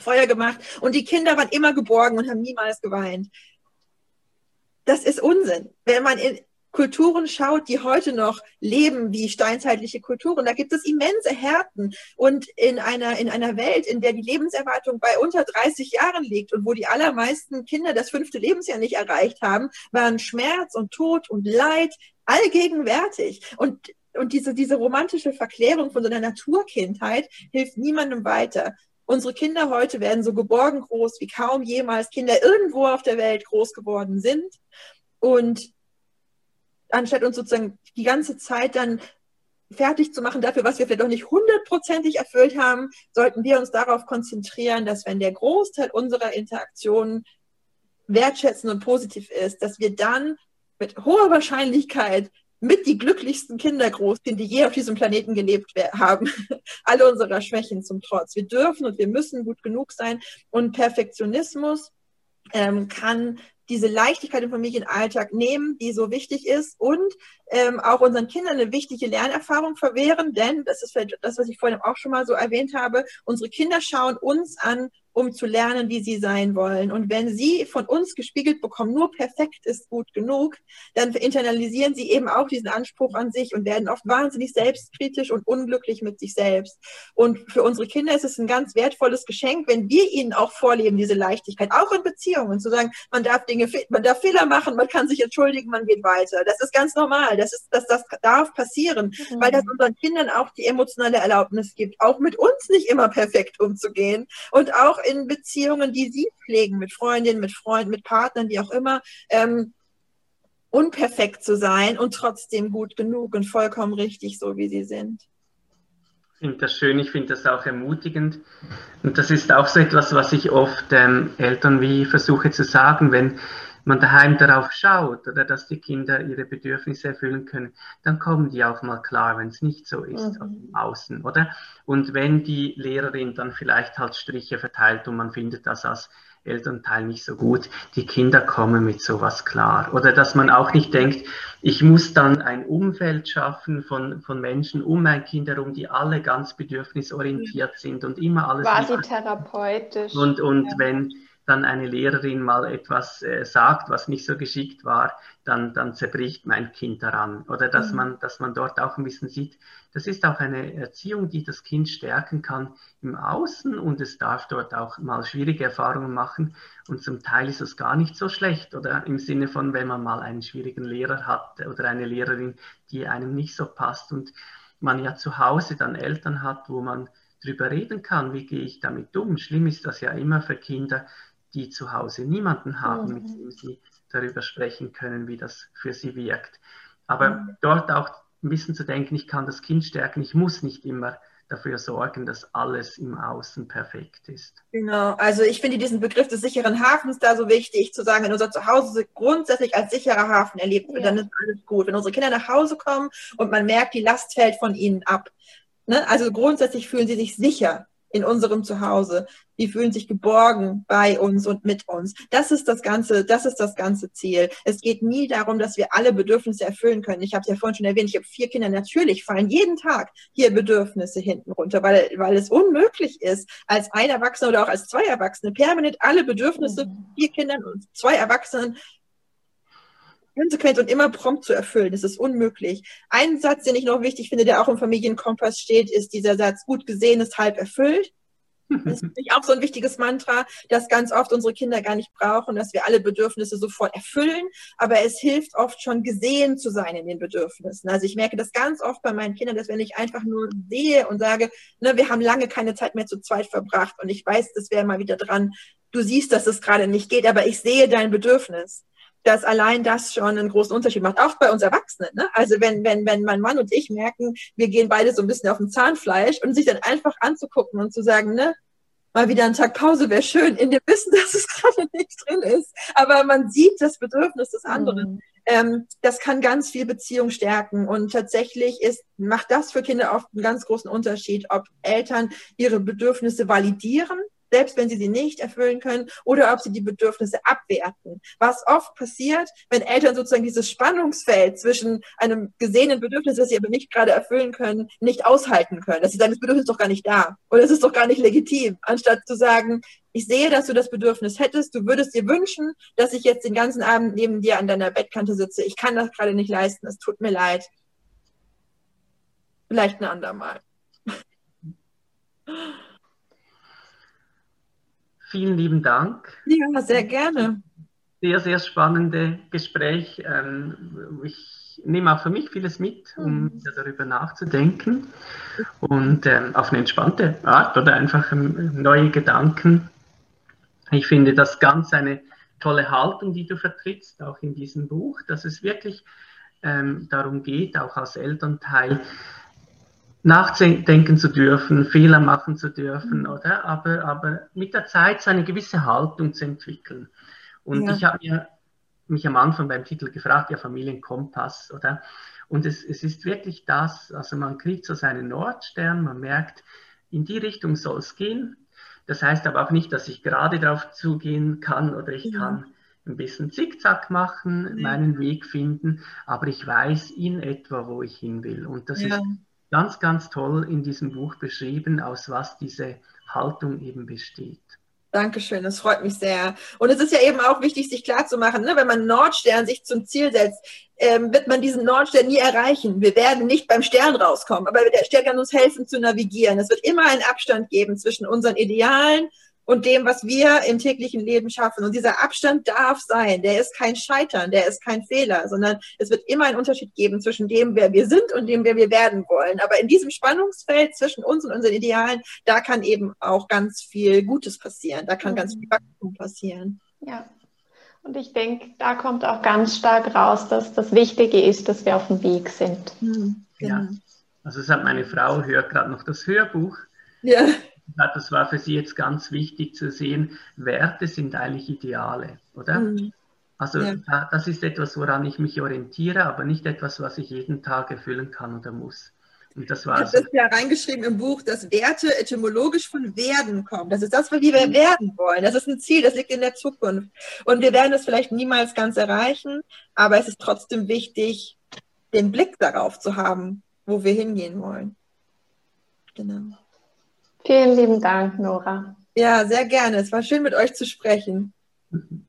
Feuer gemacht. Und die Kinder waren immer geborgen und haben niemals geweint das ist Unsinn. Wenn man in Kulturen schaut, die heute noch leben wie steinzeitliche Kulturen, da gibt es immense Härten. Und in einer, in einer Welt, in der die Lebenserwartung bei unter 30 Jahren liegt und wo die allermeisten Kinder das fünfte Lebensjahr nicht erreicht haben, waren Schmerz und Tod und Leid allgegenwärtig. Und und diese, diese romantische Verklärung von so einer Naturkindheit hilft niemandem weiter. Unsere Kinder heute werden so geborgen groß, wie kaum jemals Kinder irgendwo auf der Welt groß geworden sind. Und anstatt uns sozusagen die ganze Zeit dann fertig zu machen dafür, was wir vielleicht auch nicht hundertprozentig erfüllt haben, sollten wir uns darauf konzentrieren, dass wenn der Großteil unserer Interaktionen wertschätzend und positiv ist, dass wir dann mit hoher Wahrscheinlichkeit mit die glücklichsten Kinder großziehen, die je auf diesem Planeten gelebt haben. Alle unserer Schwächen zum Trotz. Wir dürfen und wir müssen gut genug sein. Und Perfektionismus ähm, kann diese Leichtigkeit im Familienalltag nehmen, die so wichtig ist und ähm, auch unseren Kindern eine wichtige Lernerfahrung verwehren, denn das ist vielleicht das, was ich vorhin auch schon mal so erwähnt habe, unsere Kinder schauen uns an um zu lernen, wie sie sein wollen. Und wenn sie von uns gespiegelt bekommen, nur perfekt ist gut genug, dann internalisieren sie eben auch diesen Anspruch an sich und werden oft wahnsinnig selbstkritisch und unglücklich mit sich selbst. Und für unsere Kinder ist es ein ganz wertvolles Geschenk, wenn wir ihnen auch vorleben, diese Leichtigkeit, auch in Beziehungen, zu sagen, man darf Dinge, man darf Fehler machen, man kann sich entschuldigen, man geht weiter. Das ist ganz normal. Das ist, das, das darf passieren, mhm. weil das unseren Kindern auch die emotionale Erlaubnis gibt, auch mit uns nicht immer perfekt umzugehen und auch in Beziehungen, die sie pflegen, mit Freundinnen, mit Freunden, mit Partnern, wie auch immer, ähm, unperfekt zu sein und trotzdem gut genug und vollkommen richtig, so wie sie sind. Ich finde das schön, ich finde das auch ermutigend. Und das ist auch so etwas, was ich oft ähm, Eltern wie versuche zu sagen, wenn man daheim darauf schaut oder dass die Kinder ihre Bedürfnisse erfüllen können, dann kommen die auch mal klar, wenn es nicht so ist mhm. außen, oder? Und wenn die Lehrerin dann vielleicht halt Striche verteilt und man findet das als Elternteil nicht so gut, die Kinder kommen mit sowas klar. Oder dass man auch nicht denkt, ich muss dann ein Umfeld schaffen von, von Menschen um mein Kind herum, die alle ganz bedürfnisorientiert sind und immer alles. Quasi therapeutisch. Und, und ja. wenn dann eine Lehrerin mal etwas äh, sagt, was nicht so geschickt war, dann, dann zerbricht mein Kind daran. Oder dass, mhm. man, dass man dort auch ein bisschen sieht, das ist auch eine Erziehung, die das Kind stärken kann im Außen und es darf dort auch mal schwierige Erfahrungen machen. Und zum Teil ist es gar nicht so schlecht. Oder im Sinne von, wenn man mal einen schwierigen Lehrer hat oder eine Lehrerin, die einem nicht so passt und man ja zu Hause dann Eltern hat, wo man drüber reden kann, wie gehe ich damit um. Schlimm ist das ja immer für Kinder, die zu Hause niemanden haben, mhm. mit dem sie darüber sprechen können, wie das für sie wirkt. Aber mhm. dort auch ein bisschen zu denken, ich kann das Kind stärken, ich muss nicht immer dafür sorgen, dass alles im Außen perfekt ist. Genau, also ich finde diesen Begriff des sicheren Hafens da so wichtig, zu sagen, wenn unser Zuhause grundsätzlich als sicherer Hafen erlebt wird, ja. dann ist alles gut. Wenn unsere Kinder nach Hause kommen und man merkt, die Last fällt von ihnen ab. Ne? Also grundsätzlich fühlen sie sich sicher in unserem Zuhause. Die fühlen sich geborgen bei uns und mit uns. Das ist das ganze, das ist das ganze Ziel. Es geht nie darum, dass wir alle Bedürfnisse erfüllen können. Ich habe es ja vorhin schon erwähnt. Ich habe vier Kinder. Natürlich fallen jeden Tag hier Bedürfnisse hinten runter, weil, weil es unmöglich ist, als ein Erwachsener oder auch als zwei Erwachsene permanent alle Bedürfnisse mhm. vier Kindern und zwei Erwachsenen konsequent und immer prompt zu erfüllen. Das ist unmöglich. Ein Satz, den ich noch wichtig finde, der auch im Familienkompass steht, ist dieser Satz, gut gesehen ist halb erfüllt. Das ist für mich auch so ein wichtiges Mantra, das ganz oft unsere Kinder gar nicht brauchen, dass wir alle Bedürfnisse sofort erfüllen. Aber es hilft oft schon gesehen zu sein in den Bedürfnissen. Also ich merke das ganz oft bei meinen Kindern, dass wenn ich einfach nur sehe und sage, ne, wir haben lange keine Zeit mehr zu zweit verbracht und ich weiß, das wäre mal wieder dran. Du siehst, dass es gerade nicht geht, aber ich sehe dein Bedürfnis dass allein das schon einen großen Unterschied macht, auch bei uns Erwachsenen. Ne? Also wenn, wenn, wenn mein Mann und ich merken, wir gehen beide so ein bisschen auf dem Zahnfleisch und sich dann einfach anzugucken und zu sagen, ne, mal wieder ein Tag Pause wäre schön, in dem Wissen, dass es gerade nicht drin ist. Aber man sieht das Bedürfnis des anderen. Mhm. Ähm, das kann ganz viel Beziehung stärken. Und tatsächlich ist, macht das für Kinder oft einen ganz großen Unterschied, ob Eltern ihre Bedürfnisse validieren selbst wenn sie sie nicht erfüllen können, oder ob sie die Bedürfnisse abwerten. Was oft passiert, wenn Eltern sozusagen dieses Spannungsfeld zwischen einem gesehenen Bedürfnis, das sie aber nicht gerade erfüllen können, nicht aushalten können. Dass sie sagen, das Bedürfnis ist doch gar nicht da oder es ist doch gar nicht legitim, anstatt zu sagen, ich sehe, dass du das Bedürfnis hättest, du würdest dir wünschen, dass ich jetzt den ganzen Abend neben dir an deiner Bettkante sitze. Ich kann das gerade nicht leisten, es tut mir leid. Vielleicht ein andermal. Vielen lieben Dank. Ja, sehr gerne. Sehr, sehr spannende Gespräch. Ähm, ich nehme auch für mich vieles mit, um mhm. darüber nachzudenken und ähm, auf eine entspannte Art oder einfach ähm, neue Gedanken. Ich finde das ganz eine tolle Haltung, die du vertrittst, auch in diesem Buch, dass es wirklich darum geht, auch als Elternteil, nachdenken zu dürfen, Fehler machen zu dürfen, oder? Aber, aber mit der Zeit so eine gewisse Haltung zu entwickeln. Und ja. ich habe mir mich am Anfang beim Titel gefragt, ja, Familienkompass, oder? Und es, es ist wirklich das, also man kriegt so seinen Nordstern, man merkt, in die Richtung soll es gehen. Das heißt aber auch nicht, dass ich gerade darauf zugehen kann oder ich ja. kann ein bisschen Zickzack machen, ja. meinen Weg finden, aber ich weiß in etwa, wo ich hin will. Und das ja. ist ganz, ganz toll in diesem Buch beschrieben, aus was diese Haltung eben besteht. Dankeschön, das freut mich sehr. Und es ist ja eben auch wichtig, sich klarzumachen, ne, wenn man Nordstern sich zum Ziel setzt, ähm, wird man diesen Nordstern nie erreichen. Wir werden nicht beim Stern rauskommen, aber der Stern kann uns helfen zu navigieren. Es wird immer einen Abstand geben zwischen unseren Idealen und dem, was wir im täglichen Leben schaffen. Und dieser Abstand darf sein. Der ist kein Scheitern, der ist kein Fehler, sondern es wird immer einen Unterschied geben zwischen dem, wer wir sind und dem, wer wir werden wollen. Aber in diesem Spannungsfeld zwischen uns und unseren Idealen, da kann eben auch ganz viel Gutes passieren. Da kann mhm. ganz viel Wachstum passieren. Ja. Und ich denke, da kommt auch ganz stark raus, dass das Wichtige ist, dass wir auf dem Weg sind. Mhm. Genau. Ja. Also es hat meine Frau hört gerade noch das Hörbuch. Ja das war für Sie jetzt ganz wichtig zu sehen, Werte sind eigentlich Ideale, oder? Mhm. Also ja. das ist etwas, woran ich mich orientiere, aber nicht etwas, was ich jeden Tag erfüllen kann oder muss. Und das war ich habe das ja reingeschrieben im Buch, dass Werte etymologisch von werden kommen. Das ist das, wie wir werden wollen. Das ist ein Ziel, das liegt in der Zukunft. Und wir werden es vielleicht niemals ganz erreichen, aber es ist trotzdem wichtig, den Blick darauf zu haben, wo wir hingehen wollen. Genau. Vielen lieben Dank, Nora. Ja, sehr gerne. Es war schön, mit euch zu sprechen.